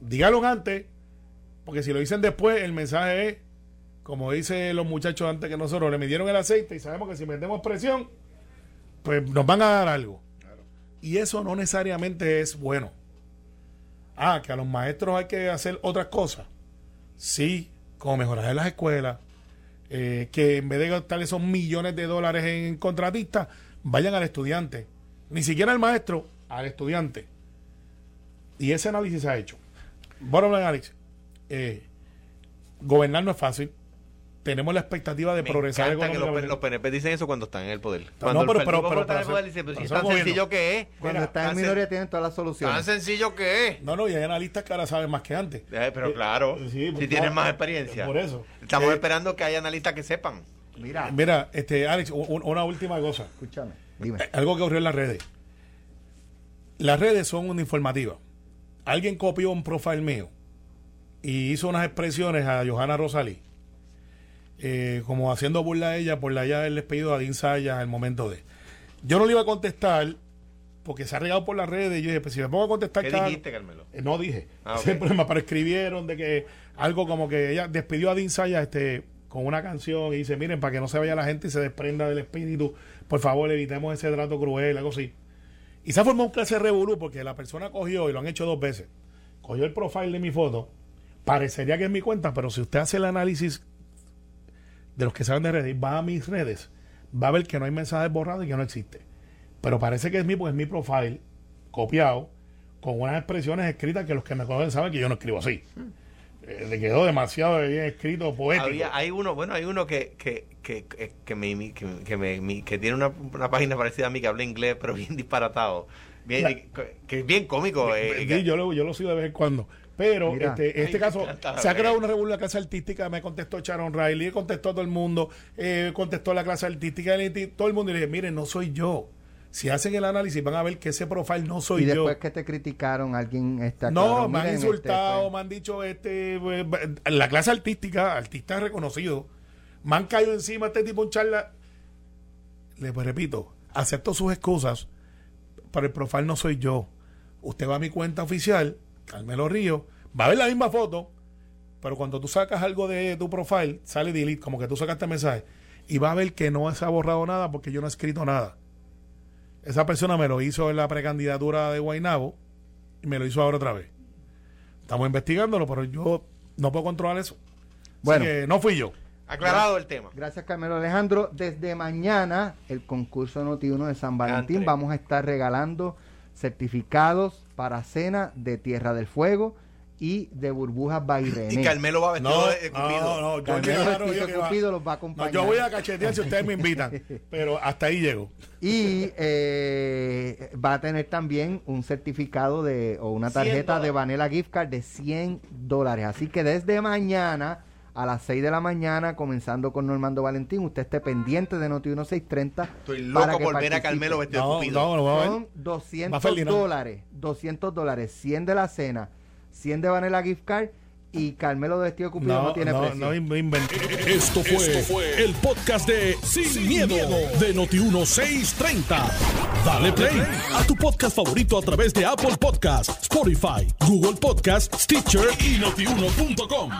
Speaker 3: dígalo antes, porque si lo dicen después, el mensaje es, como dicen los muchachos antes que nosotros, le midieron el aceite y sabemos que si metemos presión, pues nos van a dar algo. Y eso no necesariamente es bueno. Ah, que a los maestros hay que hacer otras cosas. Sí, como mejorar en las escuelas, eh, que en vez de gastar esos millones de dólares en contratistas, vayan al estudiante. Ni siquiera al maestro, al estudiante. Y ese análisis se ha hecho. Bottom line, Alex. Eh, gobernar no es fácil. Tenemos la expectativa de
Speaker 2: Me
Speaker 3: progresar
Speaker 2: los, los PNP dicen eso cuando están en el poder.
Speaker 3: No,
Speaker 2: Cuando
Speaker 3: pero-
Speaker 2: el
Speaker 3: pero-
Speaker 2: Partido
Speaker 3: pero-
Speaker 2: Popular está en el
Speaker 3: pero-
Speaker 2: poder, dice, pero si es
Speaker 3: son
Speaker 2: tan
Speaker 3: gobierno.
Speaker 2: sencillo que es.
Speaker 4: Cuando
Speaker 3: Mira,
Speaker 4: están en
Speaker 2: tan
Speaker 4: minoría
Speaker 2: sen-
Speaker 4: tienen todas las
Speaker 2: Tan
Speaker 4: soluciones.
Speaker 2: sencillo que es.
Speaker 3: No, no, y hay analistas que ahora saben más que antes.
Speaker 2: Eh, pero
Speaker 3: Eh,
Speaker 2: claro,
Speaker 3: sí,
Speaker 2: si tienen más experiencia.
Speaker 3: Por eso.
Speaker 2: Estamos
Speaker 3: Eh,
Speaker 2: esperando que haya analistas que sepan.
Speaker 4: Mira,
Speaker 3: Mira, este, Alex, una última cosa.
Speaker 4: escúchame, dime.
Speaker 3: Eh, Algo que ocurrió en las redes. Las redes son una informativa. Alguien copió un profile mío y hizo unas expresiones a Johanna Rosalí, eh, como haciendo burla a ella por la ya haberles pedido a Dean Sayas al momento de. Yo no le iba a contestar porque se ha regado por las redes. Y yo dije, pues si me pongo a contestar.
Speaker 2: ¿Qué
Speaker 3: cada-
Speaker 2: dijiste, Carmelo?
Speaker 3: Eh, no dije.
Speaker 2: Ah,
Speaker 3: Ese es el
Speaker 2: ok.
Speaker 3: problema, pero escribieron de que algo como que ella despidió a Dean Sayas este, con una canción y dice, miren, para que no se vaya la gente y se desprenda del espíritu, por favor, evitemos ese trato cruel, algo así. Y se formó un clase de revolú porque la persona cogió, y lo han hecho dos veces, cogió el profile de mi foto, parecería que es mi cuenta, pero si usted hace el análisis de los que saben de redes, va a mis redes, va a ver que no hay mensajes borrados y que no existe. Pero parece que es mi, pues es mi profile copiado con unas expresiones escritas que los que me conocen saben que yo no escribo así. Eh, le quedó demasiado bien escrito, poético.
Speaker 2: Había, hay uno, bueno, hay uno que, que, que, que, que me, que, me- mi- que tiene una, una página parecida a mí que habla inglés, pero bien disparatado. Bien,
Speaker 3: La-
Speaker 2: que, es bien cómico. eh,
Speaker 3: yo, lo, yo lo sigo de vez en cuando. Pero
Speaker 4: Mira.
Speaker 3: este, en este
Speaker 2: Ay,
Speaker 3: caso se ha creado una revolución en la clase artística. Me contestó Sharon Riley, contestó todo el mundo, eh, contestó la clase artística, todo el mundo. Y le dije, miren, no soy yo. Si hacen el análisis, van a ver que ese profile no soy
Speaker 4: y
Speaker 3: yo.
Speaker 4: después que te criticaron, alguien está
Speaker 3: No,
Speaker 4: claro,
Speaker 3: me han
Speaker 4: miren,
Speaker 3: insultado,
Speaker 4: este,
Speaker 3: me han dicho, este, eh, la clase artística, artistas reconocidos, me han caído encima este tipo en charla. Le pues, repito, acepto sus excusas, pero el profile no soy yo. Usted va a mi cuenta oficial, Carmelo Río, va a ver la misma foto, pero cuando tú sacas algo de tu profile, sale delete, como que tú sacaste mensaje, y va a ver que no se ha borrado nada porque yo no he escrito nada. Esa persona me lo hizo en la precandidatura de Guaynabo y me lo hizo ahora otra vez. Estamos investigándolo, pero yo no puedo controlar eso.
Speaker 4: Bueno.
Speaker 3: Así que no fui yo.
Speaker 2: aclarado el tema.
Speaker 4: Gracias, Carmelo Alejandro. Desde mañana, el concurso Noti1 de San Valentín,
Speaker 2: Antre.
Speaker 4: vamos a estar regalando certificados para cena de Tierra del Fuego y de burbujas Bairene.
Speaker 2: Y Carmelo va vestido
Speaker 3: No,
Speaker 2: de, Cupido.
Speaker 3: no, no, yo,
Speaker 4: Carmelo
Speaker 3: claro, yo que va-
Speaker 4: Cupido los va a
Speaker 3: No,
Speaker 4: acompañar.
Speaker 3: yo voy a cachetear si ustedes me invitan, pero hasta ahí llego.
Speaker 4: Y eh, va a tener también un certificado de o una
Speaker 2: 100
Speaker 4: tarjeta de. Vanilla Gift Card de 100 dólares. Así que desde mañana a las 6 de la mañana, comenzando con Normando Valentín, usted esté pendiente de Noti 1630.
Speaker 2: Estoy
Speaker 4: para
Speaker 2: loco
Speaker 4: que
Speaker 2: por ver a
Speaker 4: participe.
Speaker 2: Carmelo vestido de
Speaker 3: No,
Speaker 2: Cupido.
Speaker 3: no, ver.
Speaker 4: Son
Speaker 3: Va
Speaker 4: 200
Speaker 3: Ferdinand.
Speaker 4: dólares, 200 dólares, 100 de la cena, 100 de Vanilla Gift Card y Carmelo de vestido de Cupido no,
Speaker 3: No,
Speaker 4: tiene
Speaker 3: no,
Speaker 4: precio.
Speaker 3: no in- inventé.
Speaker 1: Esto fue, el podcast de Sin, miedo, de Noti1630. Dale play a tu podcast favorito a través de Apple Podcasts, Spotify, Google Podcasts, Stitcher y notiuno.com.